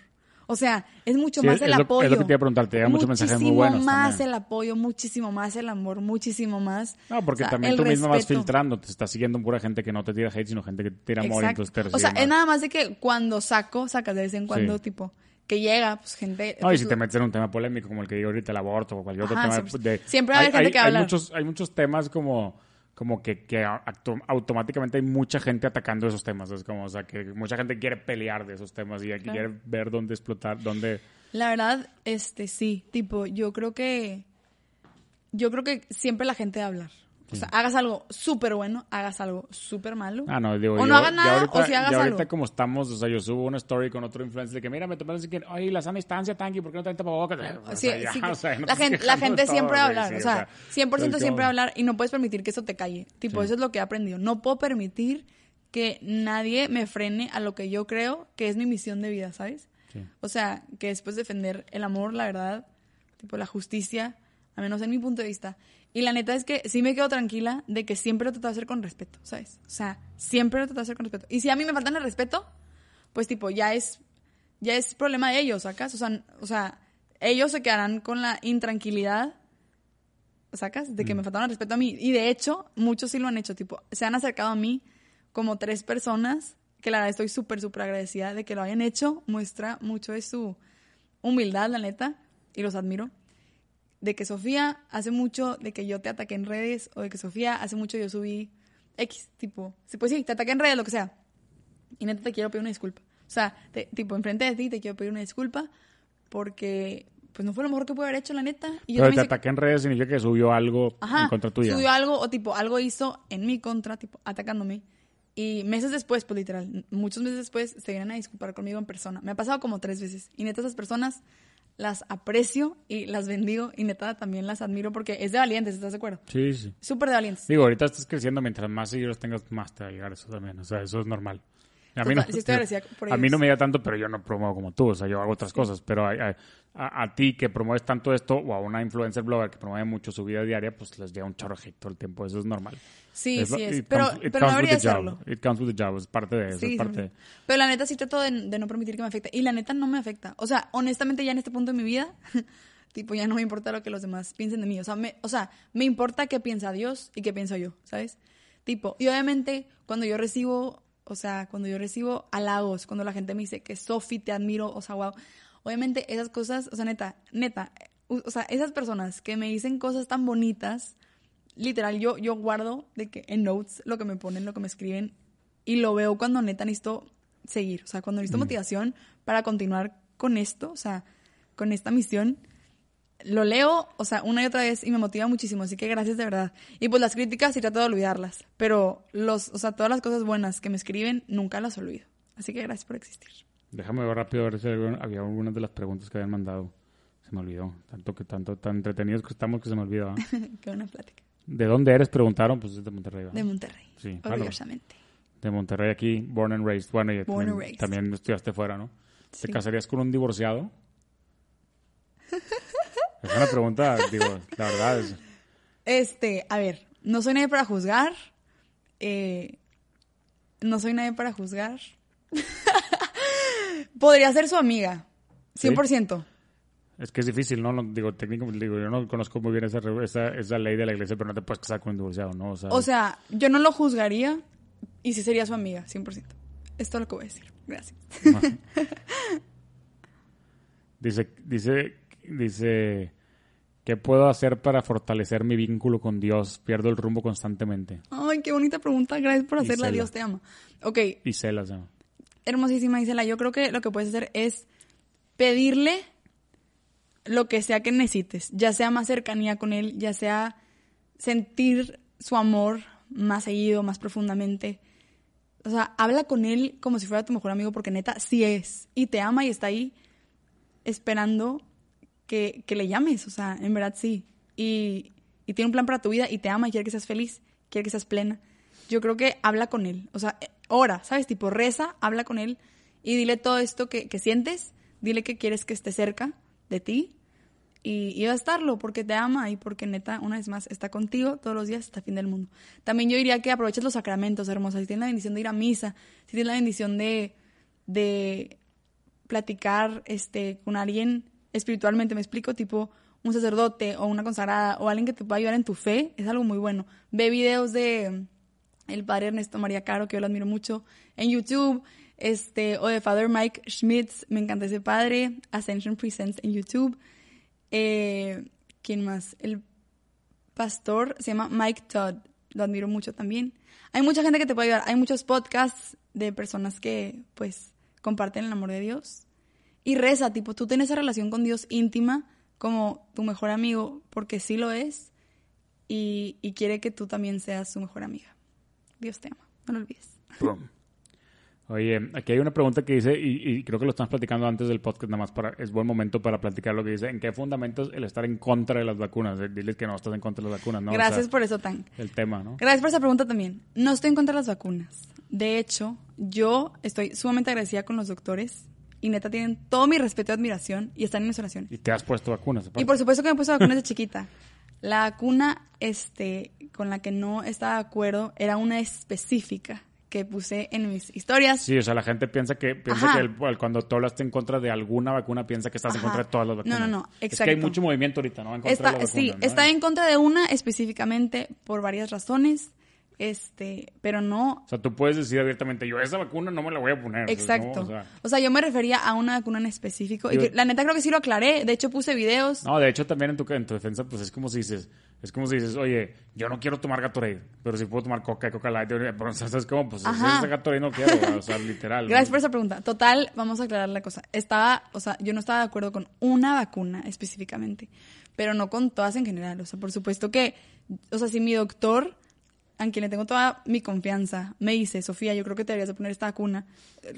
B: O sea, es mucho
A: Sí,
B: más
A: es
B: el
A: lo- es lo
B: apoyo.
A: que te iba a preguntar, te llegan muchos mensajes muy buenos
B: Muchísimo más
A: también.
B: el apoyo, muchísimo más el amor, muchísimo más.
A: No, porque
B: o sea,
A: también tú mismo vas
B: respeto.
A: filtrando, te estás siguiendo pura gente que no te tira hate, sino gente que te tira amor y
B: Exacto.
A: entonces te
B: O
A: recibe
B: sea, es nada más de que cuando saco, sacas de vez en cuando,
A: Sí.
B: tipo, que llega, pues gente.
A: No, y
B: pues,
A: si te metes en un tema polémico como el que digo ahorita, el aborto o cualquier otro
B: Ajá,
A: tema
B: siempre-
A: de...
B: siempre a haber gente que va a
A: hay muchos, hay muchos temas como, como que, que automáticamente hay mucha gente atacando esos temas. Es como, o sea, que mucha gente quiere pelear de esos temas y
B: Claro.
A: quiere ver dónde explotar, dónde...
B: La verdad, este sí, tipo, yo creo que yo creo que siempre la gente hablar. O sea, hagas algo súper bueno, hagas algo súper malo.
A: Ah, no, digo,
B: o
A: yo-
B: no hagas
A: ya
B: nada,
A: ahorita,
B: o si hagas
A: ya ahorita
B: algo.
A: como estamos, o sea, yo subo una story con otro influencer de que, mira, me tomé así que, ay, la sana distancia, Tanky, ¿por qué no traen tapabocas? [laughs] O
B: Sí,
A: sea, ya,
B: sí,
A: o sea, no
B: la
A: te
B: gente, la gente
A: todo,
B: siempre va a hablar,
A: sí,
B: o sea, 100%
A: todo.
B: siempre va a hablar y no puedes permitir que eso te calle. Tipo,
A: Sí.
B: eso es lo que he aprendido. No puedo permitir que nadie me frene a lo que yo creo que es mi misión de vida, ¿sabes? O sea, que después defender el amor, la verdad, tipo la justicia, al menos en mi punto de vista. Y la neta es que sí me quedo tranquila de que siempre lo trato de hacer con respeto, ¿sabes? O sea, siempre lo trato de hacer con respeto. Y si a mí me faltan el respeto, pues tipo, ya es, ya es problema de ellos, ¿sacas? O sea, o sea, ellos se quedarán con la intranquilidad, ¿sacas? De que me faltaron el respeto a mí. Y de hecho, muchos sí lo han hecho, tipo, se han acercado a mí como tres personas, que la verdad estoy súper, súper agradecida de que lo hayan hecho, muestra mucho de su humildad, la neta, y los admiro. De que Sofía hace mucho de que yo te ataqué en redes, o de que Sofía hace mucho yo subí X, tipo, pues sí, te ataqué en redes, lo que sea. Y neta te quiero pedir una disculpa. O sea, te- tipo, enfrente de ti te quiero pedir una disculpa porque pues no fue lo mejor que pude haber hecho, la neta. Y yo
A: Pero te ataqué en redes significa que subió algo
B: Ajá,
A: en contra tuya.
B: subió algo o tipo, algo hizo en mi contra, tipo, atacándome. Y meses después, pues literal, muchos meses después, se vienen a disculpar conmigo en persona. Me ha pasado como tres veces. Y neta, esas personas las aprecio y las bendigo. Y neta, también las admiro porque es de valientes, ¿estás de acuerdo?
A: Sí, sí.
B: Súper de valientes.
A: Digo, ahorita estás creciendo, mientras más seguidores tengas, más te va a llegar eso también. O sea, eso es normal. A mí, no,
B: estoy por
A: a mí no me llega tanto, pero yo no promuevo como tú. O sea, yo hago otras cosas. Pero a, a- a- a ti que promueves tanto esto, o a una influencer blogger que promueve mucho su vida diaria, pues les llega un chorro todo el tiempo. Eso es normal.
B: Sí,
A: Es
B: sí es. Pero,
A: comes-
B: pero no debería hacerlo.
A: It comes with the job. Es parte de eso.
B: Sí,
A: es parte
B: sí. Pero la neta sí trato de, de no permitir que me afecte. Y la neta no me afecta. O sea, honestamente ya en este punto de mi vida, [laughs] tipo, ya no me importa lo que los demás piensen de mí. O sea, me, o sea, me importa qué piensa Dios y qué pienso yo, ¿sabes? Tipo, y obviamente cuando yo recibo, o sea, cuando yo recibo halagos, cuando la gente me dice que Sofi, te admiro, o sea, wow. Obviamente esas cosas, o sea, neta, neta, o sea, esas personas que me dicen cosas tan bonitas, literal, yo, yo guardo de que en notes lo que me ponen, lo que me escriben, y lo veo cuando neta necesito seguir, o sea, cuando necesito motivación para continuar con esto, o sea, con esta misión, lo leo, o sea, una y otra vez y me motiva muchísimo, así que gracias de verdad. Y pues las críticas sí trato de olvidarlas, pero los, o sea, todas las cosas buenas que me escriben nunca las olvido. Así que gracias por existir.
A: Déjame ver rápido a ver si había había algunas de las preguntas que habían mandado. Se me olvidó. Tanto que tanto tan entretenidos que estamos que se me olvidó. ¿ah? [laughs]
B: Qué buena plática.
A: ¿De dónde eres? Preguntaron. Pues es de Monterrey. ¿verdad?
B: De Monterrey.
A: Sí, claro.
B: orgullosamente.
A: De Monterrey aquí, born and raised. Bueno, y
B: Born and
A: también,
B: raised.
A: también estudiaste fuera, ¿no? ¿Te casarías con un divorciado? [laughs] es una pregunta, digo, la verdad es...
B: Este, a ver, no soy nadie para juzgar. eh, no soy nadie para juzgar. [laughs] Podría ser su amiga.
A: ¿Sí?
B: 100%.
A: Es que es difícil, ¿no? Digo, técnicamente, digo, yo no conozco muy bien esa, esa, esa ley de la iglesia, pero no te puedes casar con un divorciado, ¿no? O sea,
B: O sea, yo no lo juzgaría y sí sería su amiga, 100%. Esto es lo que voy a decir. Gracias.
A: dice, dice, dice, ¿qué puedo hacer para fortalecer mi vínculo con Dios? Pierdo el rumbo constantemente.
B: Ay, qué bonita pregunta. Gracias por hacerla.
A: Isela.
B: Dios te ama. Ok,
A: Y celas, ¿no?
B: hermosísima Isela. Yo creo que lo que puedes hacer es pedirle lo que sea que necesites, ya sea más cercanía con él, ya sea sentir su amor más seguido, más profundamente. O sea, habla con él como si fuera tu mejor amigo, porque neta, sí es. Y te ama y está ahí esperando que, que le llames. O sea, en verdad sí. Y, y tiene un plan para tu vida y te ama y quiere que seas feliz, quiere que seas plena. Yo creo que habla con él. O sea, eh, ora, ¿sabes? Tipo, reza, habla con él y dile todo esto que, que sientes. Dile que quieres que esté cerca de ti. y iba a estarlo porque te ama y porque neta, una vez más, está contigo todos los días hasta fin del mundo. También yo diría que aproveches los sacramentos, hermosa. Si tienes la bendición de ir a misa, si tienes la bendición de, de platicar este, con alguien espiritualmente, me explico, tipo un sacerdote o una consagrada o alguien que te pueda ayudar en tu fe, es algo muy bueno. Ve videos de el padre Ernesto María Caro, que yo lo admiro mucho, en YouTube, este, o de Father Mike Schmitz, me encanta ese padre, Ascension Presents en YouTube. Eh, ¿Quién más? El pastor se llama Mike Todd, lo admiro mucho también. Hay mucha gente que te puede ayudar, hay muchos podcasts de personas que, pues, comparten el amor de Dios. Y reza, tipo, tú tienes esa relación con Dios íntima como tu mejor amigo, porque sí lo es, y, y quiere que tú también seas su mejor amiga. Dios te ama, no lo olvides.
A: Oye, aquí hay una pregunta que dice, y, y, creo que lo estamos platicando antes del podcast, nada más para, es buen momento para platicar lo que dice, ¿en qué fundamentos el estar en contra de las vacunas? Diles que no estás en contra de las vacunas, ¿no?
B: Gracias
A: O sea,
B: por eso, Tan.
A: El tema, ¿no?
B: Gracias por esa pregunta también. No estoy en contra de las vacunas. De hecho, yo estoy sumamente agradecida con los doctores y neta tienen todo mi respeto y admiración y están en mis oraciones.
A: Y te has puesto vacunas. aparte.
B: Y por supuesto que me he puesto vacunas de chiquita. La vacuna este, con la que no estaba de acuerdo era una específica que puse en mis historias.
A: Sí, o sea, la gente piensa que piensa
B: Ajá.
A: que el- el- cuando tú hablaste en contra de alguna vacuna, piensa que estás en contra de todas las
B: No,
A: vacunas.
B: no, no,
A: Es que hay
B: exacto.
A: mucho movimiento ahorita, ¿no? En contra
B: Está,
A: de las
B: sí,
A: vacunas, ¿no?
B: está en contra de una específicamente por varias razones, este, pero no
A: O sea, tú puedes decir abiertamente, yo esa vacuna no me la voy a poner.
B: Exacto.
A: ¿no? O sea,
B: O sea, yo me refería a una vacuna en específico. Y que, la neta creo que sí lo aclaré. De hecho, puse videos.
A: No, de hecho también en tu, en tu defensa, pues es como si dices, es como si dices, oye, yo no quiero tomar Gatorade, pero si puedo tomar Coca y Coca Light, pero o sea, es como, pues si
B: Ajá.
A: ese Gatorade no quiero, o sea, literal. ¿no?
B: Gracias por esa pregunta. Total, vamos a aclarar la cosa. Estaba, o sea, yo no estaba de acuerdo con una vacuna específicamente, pero no con todas en general. O sea, por supuesto que, o sea, si mi doctor, a quien le tengo toda mi confianza, me dice, Sofía, yo creo que te deberías de poner esta vacuna,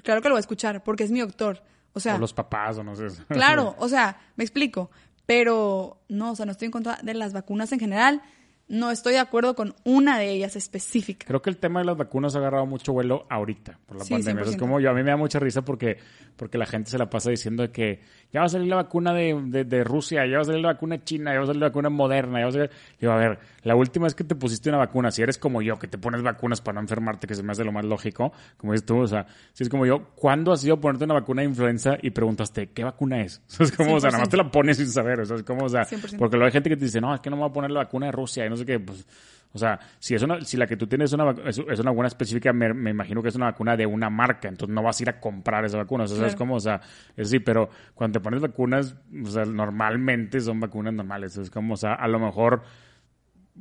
B: claro que lo voy a escuchar, porque es mi doctor. O sea,
A: O los papás, o no sé.
B: Claro, [laughs] o sea, me explico. Pero no, o sea, no estoy en contra de las vacunas en general. No estoy de acuerdo con una de ellas específica.
A: Creo que el tema de las vacunas ha agarrado mucho vuelo ahorita por la
B: Sí,
A: pandemia. Eso es
B: 100%.
A: como yo, a mí me da mucha risa porque, porque la gente se la pasa diciendo que ya va a salir la vacuna de, de, de Rusia, ya va a salir la vacuna china, ya va a salir la vacuna moderna, ya va a salir... Digo, a ver, la última vez que te pusiste una vacuna, si eres como yo, que te pones vacunas para no enfermarte, que se me hace lo más lógico, como dices tú, o sea, si es como yo, ¿cuándo has ido a ponerte una vacuna de influenza y preguntaste, ¿qué vacuna es? [laughs] O sea, es como, o sea, nada más te la pones sin saber, o sea, es como, o sea,
B: 100%.
A: porque luego hay gente que te dice, no, es que no me voy a poner la vacuna de Rusia y no sé qué, pues... O sea, si es una, si la que tú tienes es una, es, es una vacuna específica, me, me imagino que es una vacuna de una marca, entonces no vas a ir a comprar esa vacuna. O sea,
B: Claro.
A: es como, o sea, es sí, pero cuando te pones vacunas, o sea, normalmente son vacunas normales. Es como, o sea, a lo mejor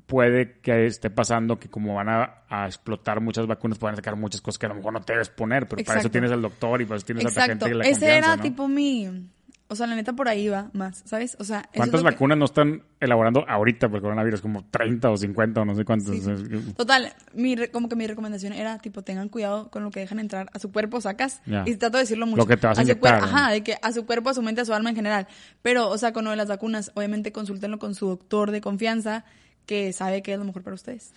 A: puede que esté pasando que como van a, a explotar muchas vacunas, puedan sacar muchas cosas que a lo mejor no te debes poner, pero para eso tienes al doctor y para eso tienes a
B: Exacto.
A: gente que le
B: Ese
A: confianza,
B: era
A: ¿no?
B: tipo mi. O sea, la neta por ahí va más, ¿sabes? O sea,
A: ¿Cuántas
B: que-
A: vacunas no están elaborando ahorita por el coronavirus? Como 30 o 50 o no sé cuántas.
B: Sí. Total, mi re- como que mi recomendación era, tipo, tengan cuidado con lo que dejan entrar a su cuerpo, sacas. Y trato de decirlo mucho.
A: Lo que te vas a
B: su
A: inyectar,
B: cuer-
A: ¿no?
B: Ajá, de que a su cuerpo, a su mente, a su alma en general. Pero, o sea, con lo de las vacunas, obviamente consúltenlo con su doctor de confianza que sabe que es lo mejor para ustedes.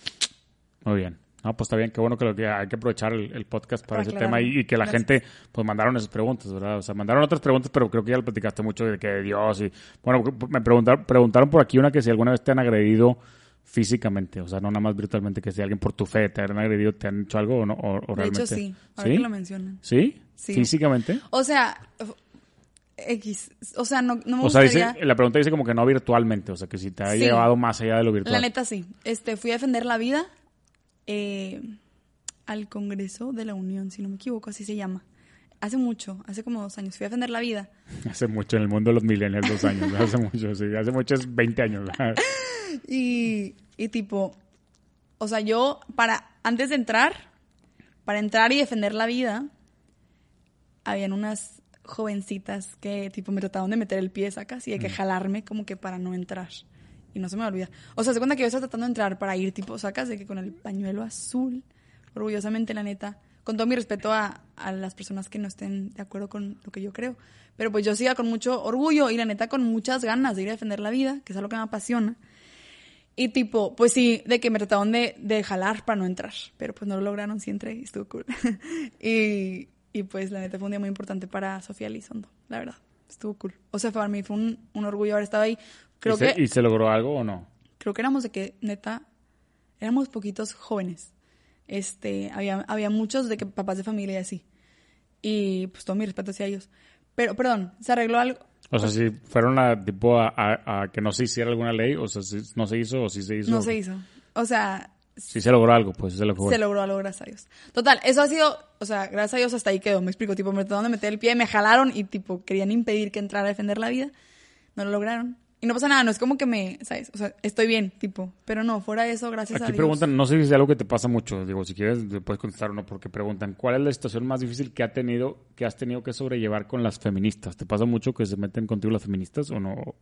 A: Muy bien. No, pues está bien, qué bueno que, lo que hay que aprovechar el, el podcast para, ese tema y, y que la
B: Gracias.
A: gente pues mandaron esas preguntas, ¿verdad? O sea, mandaron otras preguntas, pero creo que ya lo platicaste mucho de que Dios y bueno, me preguntaron, preguntaron por aquí una que si alguna vez te han agredido físicamente, o sea, no nada más virtualmente, que si alguien por tu fe te han agredido, te han hecho algo o no o, o
B: De
A: realmente.
B: hecho, sí. Ahora
A: ¿Sí?
B: que lo mencionan.
A: ¿Sí?
B: Sí.
A: ¿Físicamente?
B: O sea, X. O sea, no, no me
A: O sea,
B: gustaría...
A: dice, la pregunta dice como que no virtualmente, o sea, que si te ha
B: Sí.
A: llevado más allá de lo virtual.
B: La neta sí. Este, fui a defender la vida eh, al Congreso de la Unión, si no me equivoco, así se llama. Hace mucho, hace como dos años. Fui a defender la vida. [laughs]
A: Hace mucho en el mundo de los millennials, dos años, hace mucho, sí, hace mucho es 20 años. [laughs]
B: Y, y tipo, o sea, yo para, antes de entrar, para entrar y defender la vida, habían unas jovencitas que tipo me trataban de meter el pie, sacas, y de que jalarme como que para no entrar. Y no se me olvida. O sea, se cuenta que yo estaba tratando de entrar para ir, tipo, sacas, de que con el pañuelo azul, orgullosamente, la neta, con todo mi respeto a, a las personas que no estén de acuerdo con lo que yo creo. Pero pues yo sí iba con mucho orgullo y la neta con muchas ganas de ir a defender la vida, que es algo que me apasiona. Y tipo, pues sí, de que me trataban de, de jalar para no entrar, pero pues no lo lograron, sí entré y estuvo cool. [laughs] y, y pues la neta fue un día muy importante para Sofía Lizondo, la verdad. estuvo cool. O sea, para mí fue un, un orgullo haber estado ahí. Creo
A: ¿Y, se,
B: que,
A: ¿Y se logró algo o no?
B: creo que éramos de que, neta, éramos poquitos jóvenes. Este, había, había muchos de que papás de familia y así. Y pues todo mi respeto hacia ellos. Pero, perdón, se arregló algo.
A: O sea, si fueron a, tipo, a, a- a que no se hiciera alguna ley, o sea, si no se hizo o si se hizo.
B: No se hizo. O sea,
A: Si se logró algo, pues se logró.
B: se logró algo, gracias a Dios. Total, eso ha sido, o sea, gracias a Dios hasta ahí quedó. Me explico, tipo, me trataron de meter el pie, me jalaron y, tipo, querían impedir que entrara a defender la vida. No lo lograron. Y no pasa nada, no es como que me, ¿sabes? O sea, estoy bien, tipo. Pero no, fuera de eso, gracias a
A: Aquí
B: Dios.
A: preguntan, no sé si es algo que te pasa mucho, digo, si quieres puedes contestar o no, porque preguntan, ¿cuál es la situación más difícil que ha tenido, que has tenido que sobrellevar con las feministas? ¿Te pasa mucho que se meten contigo las feministas o no?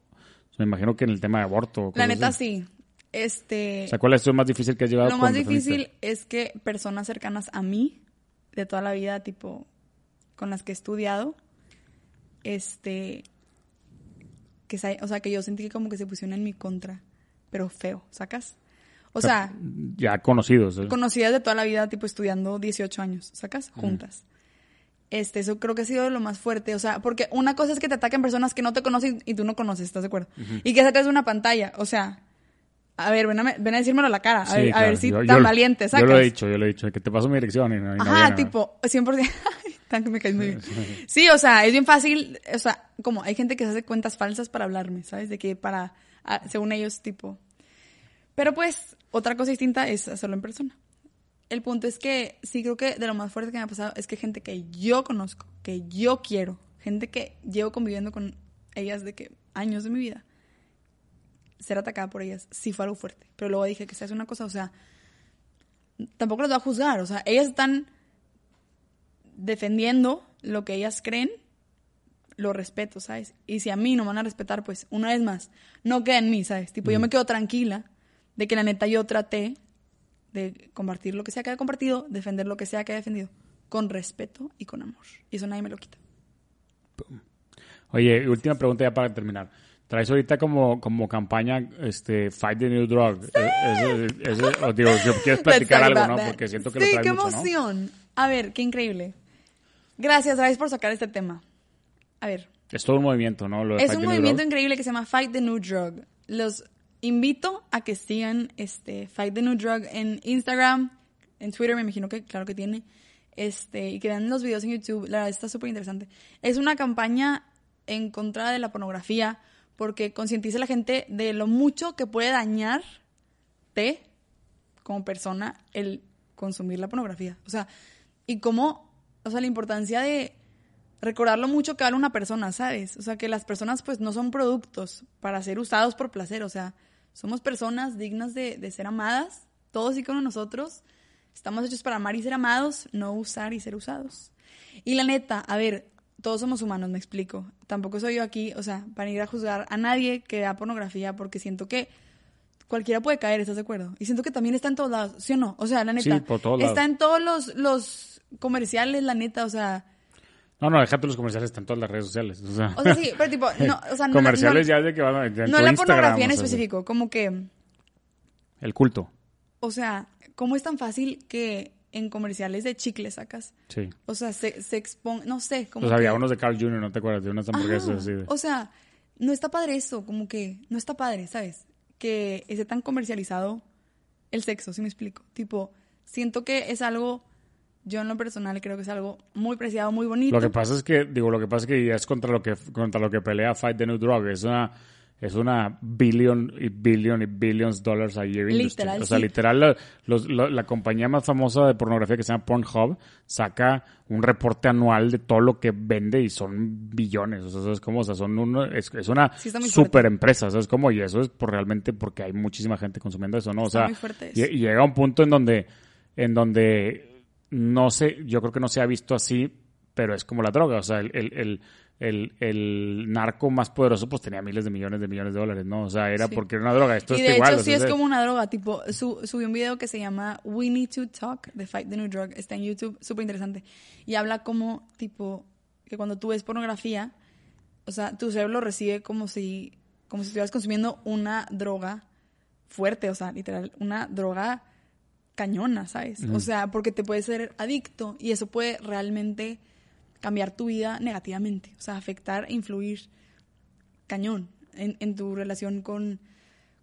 A: Me imagino que en el tema de aborto.
B: La neta,
A: así.
B: sí. Este.
A: O sea, ¿cuál es la situación más difícil que has llevado
B: Lo más difícil es que personas cercanas a mí, de toda la vida, tipo, con las que he estudiado, este, que, o sea, que yo sentí que como que se pusieron en mi contra, pero feo, ¿sacas? O sea,
A: Ya conocidos. ¿eh?
B: conocidas de toda la vida, tipo, estudiando 18 años, ¿sacas? Juntas. Este, eso creo que ha sido lo más fuerte, o sea, porque una cosa es que te ataquen personas que no te conocen y tú no conoces, ¿estás de acuerdo? Y que saques de una pantalla, o sea, a ver, ven a, ven a decírmelo a la cara, a,
A: Sí,
B: ver, a
A: claro.
B: ver si
A: Yo-
B: tan
A: yo-
B: valiente, ¿sacas?
A: Yo lo he dicho, yo lo he dicho, que te paso mi dirección y no, y no
B: Ajá,
A: viene, ¿no?
B: tipo, 100%. [laughs] Tan que me caes muy bien. Sí, o sea, es bien fácil. O sea, como hay gente que se hace cuentas falsas para hablarme, ¿sabes? De que para, ah, según ellos, tipo. Pero pues, otra cosa distinta es hacerlo en persona. El punto es que sí creo que de lo más fuerte que me ha pasado es que gente que yo conozco, que yo quiero, gente que llevo conviviendo con ellas de que años de mi vida, ser atacada por ellas sí fue algo fuerte. Pero luego dije que se hace una cosa, o sea, tampoco las voy a juzgar. O sea, ellas están defendiendo lo que ellas creen, lo respeto, ¿sabes? Y si a mí no me van a respetar, pues una vez más, no queda en mí, ¿sabes? Tipo, yo me quedo tranquila de que la neta yo traté de compartir lo que sea que haya compartido, defender lo que sea que haya defendido, con respeto y con amor. Y eso nadie me lo quita.
A: Oye, última pregunta ya para terminar. Traes ahorita como, como campaña este Fight the New Drug. Eh, ese- ese- o digo, si quieres platicar algo, ¿no? Porque siento que
B: sí,
A: lo traes
B: qué
A: mucho, ¿no?
B: emoción. A ver, qué increíble. Gracias, gracias por sacar este tema. A ver,
A: Es todo un movimiento, ¿no? Lo de
B: Es
A: Fight
B: un
A: the
B: movimiento increíble que se llama Fight the New Drug. Los invito a que sigan este Fight the New Drug en Instagram, en Twitter, me imagino que claro que tiene. Este, y que vean los videos en YouTube, la verdad está súper interesante. Es una campaña en contra de la pornografía porque concientiza a la gente de lo mucho que puede dañarte como persona el consumir la pornografía. O sea, y cómo, o sea, la importancia de recordar lo mucho que vale una persona, ¿sabes? O sea, que las personas pues no son productos para ser usados por placer, o sea, somos personas dignas de, de ser amadas, todos y con nosotros. Estamos hechos para amar y ser amados, no usar y ser usados. Y la neta, a ver, todos somos humanos, me explico. Tampoco soy yo aquí, o sea, para ir a juzgar a nadie que vea pornografía porque siento que cualquiera puede caer, ¿estás de acuerdo? Y siento que también está en todos lados, ¿sí o no? O sea, la neta,
A: Sí, por todos lados.
B: está en todos los, los comerciales, la neta, o sea,
A: No, no, déjate los comerciales, están en todas las redes sociales. O sea,
B: o sea, sí, pero tipo, no, o sea, no,
A: comerciales
B: no,
A: ya de que van a... ya en
B: no la pornografía en
A: o sea,
B: específico, como que,
A: El culto,
B: o sea, ¿cómo es tan fácil que en comerciales de chicle sacas?
A: sí.
B: O sea, se, se expone, no sé, como
A: Pues había
B: que-
A: unos de Carl Jr., ¿no te acuerdas? De unas hamburguesas
B: Ajá.
A: así. de-
B: O sea, no está padre eso, como que no está padre, ¿sabes? Que esté tan comercializado el sexo, si me explico. Tipo, siento que es algo, yo en lo personal creo que es algo muy preciado, muy bonito.
A: Lo que pasa es que, digo, lo que pasa es que ya es contra lo que, contra lo que pelea Fight the New Drug. Es una, es una billion y billion y billions dollars a year industry.
B: Literal,
A: O sea,
B: sí.
A: literal, la, los- la- la compañía más famosa de pornografía que se llama Pornhub saca un reporte anual de todo lo que vende y son billones. O sea, es como, o sea, son uno, es, es una
B: Sí,
A: super empresa. ¿Sabes cómo? Y eso es por realmente porque hay muchísima gente consumiendo eso, ¿no? O sea, y- y llega un punto en donde, en donde no sé, yo creo que no se ha visto así, pero es como la droga. O sea, el, el, el, el, el narco más poderoso pues tenía miles de millones de millones de dólares, ¿no? O sea, era
B: Sí.
A: porque era una droga. Esto
B: y de
A: igual.
B: hecho
A: o
B: sí es- como una droga, tipo, su, subí un video que se llama We Need to Talk, The Fight the New Drug, está en YouTube, súper interesante. Y habla como, tipo, que cuando tú ves pornografía, o sea, tu cerebro lo recibe como si, como si estuvieras consumiendo una droga fuerte, o sea, literal, una droga cañona, ¿sabes? O sea, porque te puede ser adicto y eso puede realmente cambiar tu vida negativamente, o sea, afectar e influir cañón en, en tu relación con,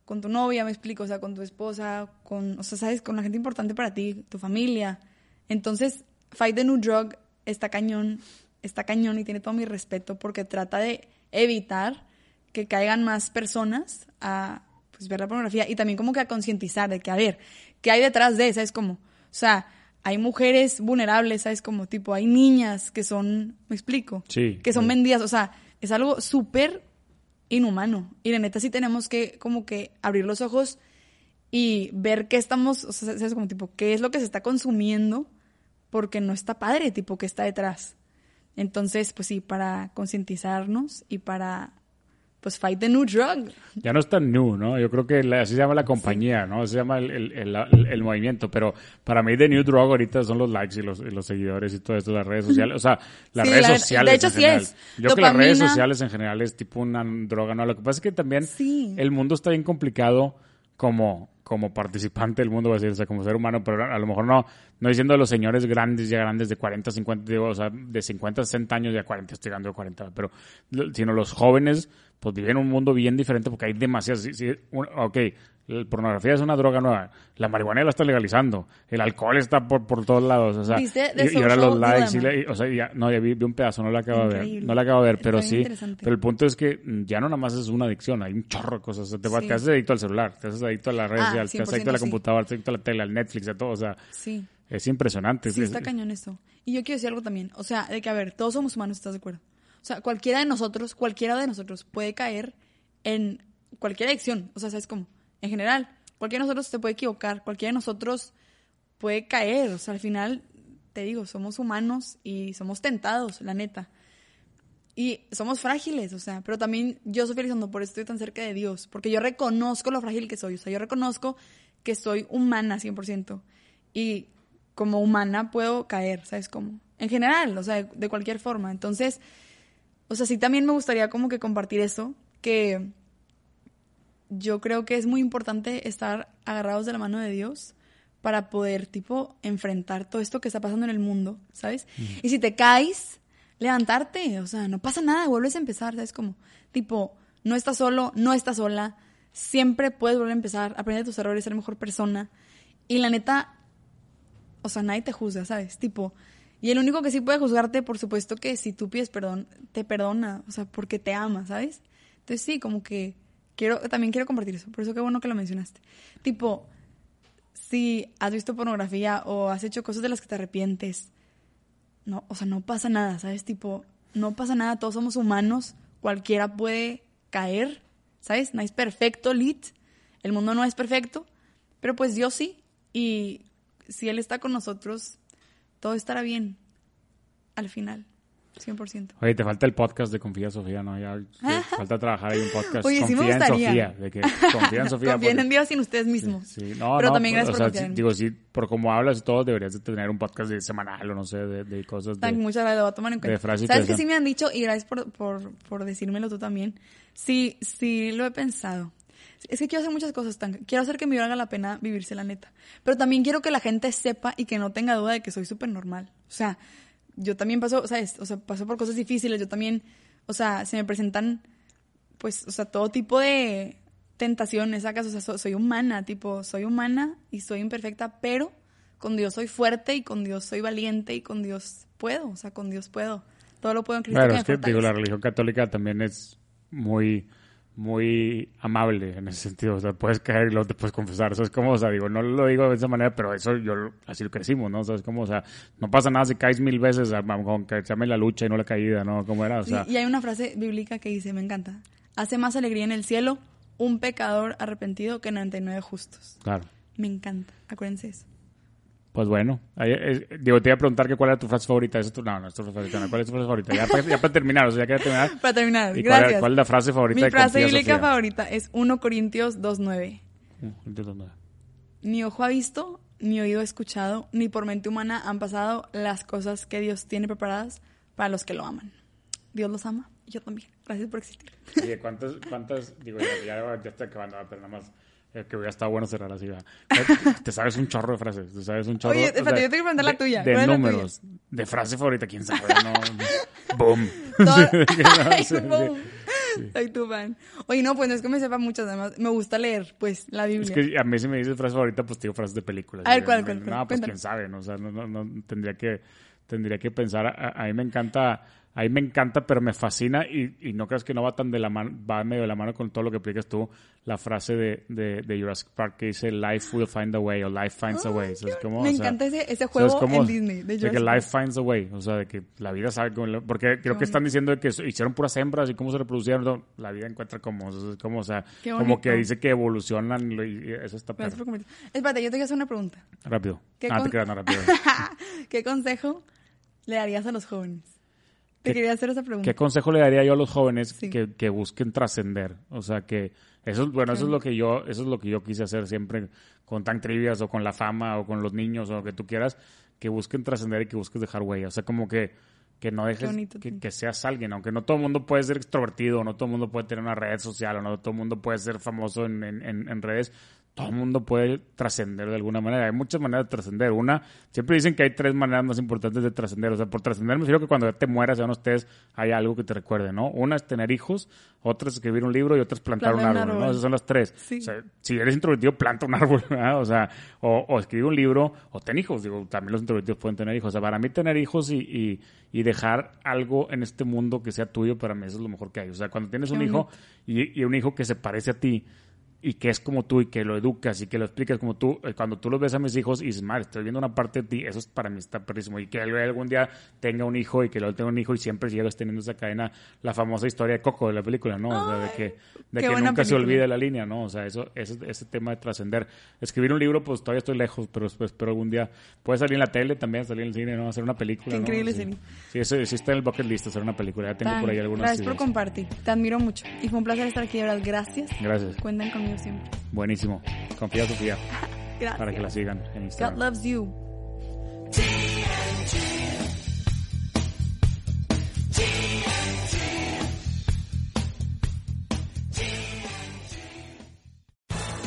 B: con tu novia, me explico, o sea, con tu esposa, con, o sea, sabes, con la gente importante para ti, tu familia. Entonces, Fight the New Drug está cañón, está cañón y tiene todo mi respeto porque trata de evitar que caigan más personas a pues, ver la pornografía y también como que a concientizar de que, a ver, ¿qué hay detrás de? ¿Sabes? Como, o sea, hay mujeres vulnerables, ¿sabes? Como tipo, hay niñas que son, me explico,
A: Sí.
B: que son vendidas, o sea, es algo súper inhumano. Y la neta sí tenemos que como que abrir los ojos y ver qué estamos, o sea, ¿sabes? Como tipo, qué es lo que se está consumiendo porque no está padre, tipo, qué está detrás. Entonces, pues sí, para concientizarnos y para, pues, fight the new drug.
A: Ya no es tan new, ¿no? Yo creo que la- así se llama la compañía, ¿no? Así se llama el, el, el- el- movimiento. Pero para mí, The New Drug ahorita son los likes y los, y los seguidores y todo esto, las redes [laughs] sociales. O sea, las
B: Sí,
A: redes
B: la
A: sociales.
B: de hecho,
A: en
B: sí
A: general.
B: es.
A: Yo creo que las redes
B: Dopamina.
A: sociales en general es tipo una droga, ¿no? Lo que pasa es que también
B: Sí.
A: el mundo está bien complicado como como participante del mundo, va a decir, o sea, como ser humano, pero a lo mejor no, no diciendo de los señores grandes, ya grandes de 40, 50, digo, o sea, de 50, 60 años, ya 40, estoy hablando de 40, pero, sino los jóvenes, pues viven un mundo bien diferente porque hay demasiadas, ok, la pornografía es una droga nueva, la marihuana ya la está legalizando, el alcohol está por, por todos lados, o sea,
B: ¿Viste The
A: y, y ahora los likes, y
B: Dilemma?
A: la- y- o sea, ya, no, ya vi, vi un pedazo, no la acabo de ver, no la acabo de ver, pero sí, pero el punto es que ya no nada más es una adicción, hay un chorro de cosas, o sea, te,
B: Sí.
A: te haces adicto al celular, te haces adicto a las redes
B: Ah,
A: sociales, te haces adicto a la
B: 100% sí.
A: computadora, te haces adicto a la tele, al Netflix, a todo, o sea,
B: Sí.
A: es impresionante.
B: Sí,
A: Es-
B: está cañón esto. Y yo quiero decir algo también. O sea, de que, a ver, todos somos humanos, ¿estás de acuerdo? O sea, cualquiera de nosotros, cualquiera de nosotros puede caer en cualquier adicción. O sea, ¿sabes cómo? En general, cualquiera de nosotros se puede equivocar, cualquiera de nosotros puede caer. O sea, al final, te digo, somos humanos y somos tentados, la neta. Y somos frágiles, o sea, pero también yo soy Felizando, por eso estoy tan cerca de Dios, porque yo reconozco lo frágil que soy, o sea, yo reconozco que soy humana 100%. Y como humana puedo caer, ¿sabes cómo? En general, o sea, de cualquier forma. Entonces, o sea, sí también me gustaría como que compartir eso, que yo creo que es muy importante estar agarrados de la mano de Dios para poder, tipo, enfrentar todo esto que está pasando en el mundo, ¿sabes? Y si te caes, levantarte, o sea, no pasa nada, vuelves a empezar, ¿sabes? Como, tipo, no estás solo, no estás sola, siempre puedes volver a empezar, aprender de tus errores, ser mejor persona. Y la neta, o sea, nadie te juzga, ¿sabes? Tipo, y el único que sí puede juzgarte, por supuesto que si tú pides perdón, te perdona, o sea, porque te ama, ¿sabes? Entonces sí, como que quiero, también quiero compartir eso, por eso qué bueno que lo mencionaste. Tipo, si has visto pornografía o has hecho cosas de las que te arrepientes, no, o sea, no pasa nada, ¿sabes? Tipo, no pasa nada, todos somos humanos, cualquiera puede caer, ¿sabes? No es perfecto, lit, el mundo no es perfecto, pero pues Dios sí, y si Él está con nosotros, todo estará bien al final, 100%.
A: Oye, te falta el podcast de Confía Sofía, ¿no? Ya, ya [laughs] falta trabajar ahí un podcast.
B: Oye, sí me
A: Confía en. Sofía, de que confía en [laughs] Sofía. Porque-
B: en Dios en ustedes mismos.
A: Sí, no,
B: pero
A: no,
B: también gracias
A: o
B: por
A: sea, sí. Digo, sí, por como hablas y todo, deberías de tener un podcast de semanal o no sé, de, de cosas de...
B: Tan- muchas gracias, lo voy a tomar en
A: de
B: cuenta.
A: frase y
B: ¿Sabes que sí me han dicho? Y gracias por, por, por decírmelo tú también. Sí, sí lo he pensado. Es que quiero hacer muchas cosas, tan, quiero hacer que me valga la pena vivirse la neta. Pero también quiero que la gente sepa y que no tenga duda de que soy súper normal. O sea, yo también paso, ¿sabes? O sea, paso por cosas difíciles, yo también, o sea, se me presentan, pues, o sea, todo tipo de tentaciones, ¿sacas? O sea, so- soy humana, tipo, soy humana y soy imperfecta, pero con Dios soy fuerte y con Dios soy valiente y con Dios puedo, o sea, con Dios puedo. Todo lo puedo en Cristo
A: Claro,
B: que
A: es que digo, la religión católica también es muy muy amable en ese sentido, o sea, puedes caer y luego te puedes confesar, eso es como, o sea, digo, no lo digo de esa manera, pero eso yo, así lo crecimos, ¿no? O sea, es como, o sea, no pasa nada si caes mil veces, a- a- con que se llame la lucha y no la caída, ¿no? ¿Cómo era? O sea,
B: y hay una frase bíblica que dice, me encanta, hace más alegría en el cielo un pecador arrepentido que 99 justos.
A: claro.
B: Me encanta, acuérdense eso.
A: Pues bueno, ahí, eh, digo, te iba a preguntar que cuál era tu frase favorita, ¿Esa es tu, no, no es tu frase favorita, no, ¿cuál es tu frase favorita? Ya para, ya para terminar, o sea, ya quería terminar. [laughs]
B: Para terminar,
A: ¿Y cuál,
B: gracias.
A: cuál es la frase favorita
B: Mi
A: de
B: frase bíblica favorita es 1 Corintios 2.9.
A: Mm, entiendo nada.
B: Ni ojo ha visto, ni oído ha escuchado, ni por mente humana han pasado las cosas que Dios tiene preparadas para los que lo aman. Dios los ama y yo también. Gracias por existir.
A: Oye, ¿cuántas, cuántas, digo, ya, ya, ya está acabando, pero nada más, Eh, que hubiera estado bueno cerrar así. ¿verdad? [laughs] Te sabes un chorro de frases. Te sabes un chorro
B: Oye,
A: o
B: espérate, yo tengo que preguntar la
A: de-
B: tuya.
A: De
B: ¿Cuál es la
A: números. De frase favorita, quién sabe. No. [laughs] Boom. [laughs]
B: Ay,
A: sí.
B: Soy tu fan. Oye, no, pues no es que me sepa muchas, además me gusta leer, pues, la Biblia.
A: Es que a mí si me dices frase favorita, pues te digo frases de películas.
B: A ver, ¿cuál,
A: no,
B: cuál,
A: No,
B: cuál?
A: pues
B: Cuéntame.
A: quién sabe, ¿no? O sea, no, no, no, tendría que, tendría que pensar. A, a mí me encanta, a mí me encanta, pero me fascina y, y no creas que no va tan de la mano, va medio de la mano con todo lo que explicas tú, la frase de, de, de Jurassic Park que dice Life will find a way o Life finds a way. O sea, es como,
B: me
A: o sea,
B: encanta ese,
A: o sea,
B: juego
A: es como
B: en Disney. De
A: de que life finds a way, o sea, de que la vida sabe cómo, porque creo que están diciendo que hicieron puras hembras y cómo se reproducieron, no, la vida encuentra como, o es como, o sea, como que dice que evolucionan y eso está.
B: Espérate, yo te quiero hacer una pregunta.
A: Rápido.
B: ¿Qué
A: Ah,
B: con-
A: te creas, no, rápido. [laughs]
B: ¿Qué consejo le darías a los jóvenes? Te
A: ¿Qué-
B: quería hacer esa pregunta.
A: ¿Qué consejo le daría yo a los jóvenes
B: Sí.
A: que, que busquen trascender? O sea, que eso, es- bueno, eso es lo que yo, eso es lo que yo quise hacer siempre con tan trivias o con la fama o con los niños o lo que tú quieras, que busquen trascender y que busques dejar huella. O sea, como que, que no dejes
B: bonito,
A: que, que seas alguien, aunque no todo el mundo puede ser extrovertido, no todo el mundo puede tener una red social, o no todo el mundo puede ser famoso en- en- en redes. Todo el mundo puede trascender de alguna manera. Hay muchas maneras de trascender. Una, siempre dicen que hay tres maneras más importantes de trascender. O sea, por trascender me refiero que cuando ya te mueras, ya no estés, hay algo que te recuerde, ¿no? Una es tener hijos, otra es escribir un libro y otra es plantar, un árbol, ¿no? Esas son las tres.
B: Sí.
A: O sea, si eres introvertido, planta un [laughs] árbol, ¿verdad? O sea, o, o escribe un libro, o ten hijos. Digo, también los introvertidos pueden tener hijos. O sea, para mí tener hijos y, y, y dejar algo en este mundo que sea tuyo, para mí eso es lo mejor que hay. O sea, cuando tienes un hijo y, y un hijo que se parece a ti, y que es como tú y que lo educas y que lo explicas como tú, eh, cuando tú los ves a mis hijos y dices, madre, estoy viendo una parte de ti, eso es para mí está perrísimo. Y que algún día tenga un hijo y que luego tenga un hijo y siempre sigues teniendo esa cadena, la famosa historia de Coco de la película, ¿no? O sea, de que, de que nunca se olvide la línea, ¿no? O sea, eso, ese, ese tema de trascender. Escribir un libro, pues todavía estoy lejos, pero pues, espero algún día puede salir en la tele también, salir en el cine, ¿no? Hacer una película.
B: Qué
A: ¿no?
B: increíble
A: sí.
B: serie.
A: Sí, eso sí está en el bucket list, hacer una película. Ya tengo
B: Tan,
A: por ahí algunas
B: gracias por compartir. Te admiro mucho. Y fue un placer estar aquí, de verdad. Gracias.
A: Gracias.
B: Cuentan conmigo siempre.
A: Buenísimo. Confía, Sofía, [laughs]
B: Gracias.
A: para que la sigan en
B: God
A: Instagram.
B: loves you.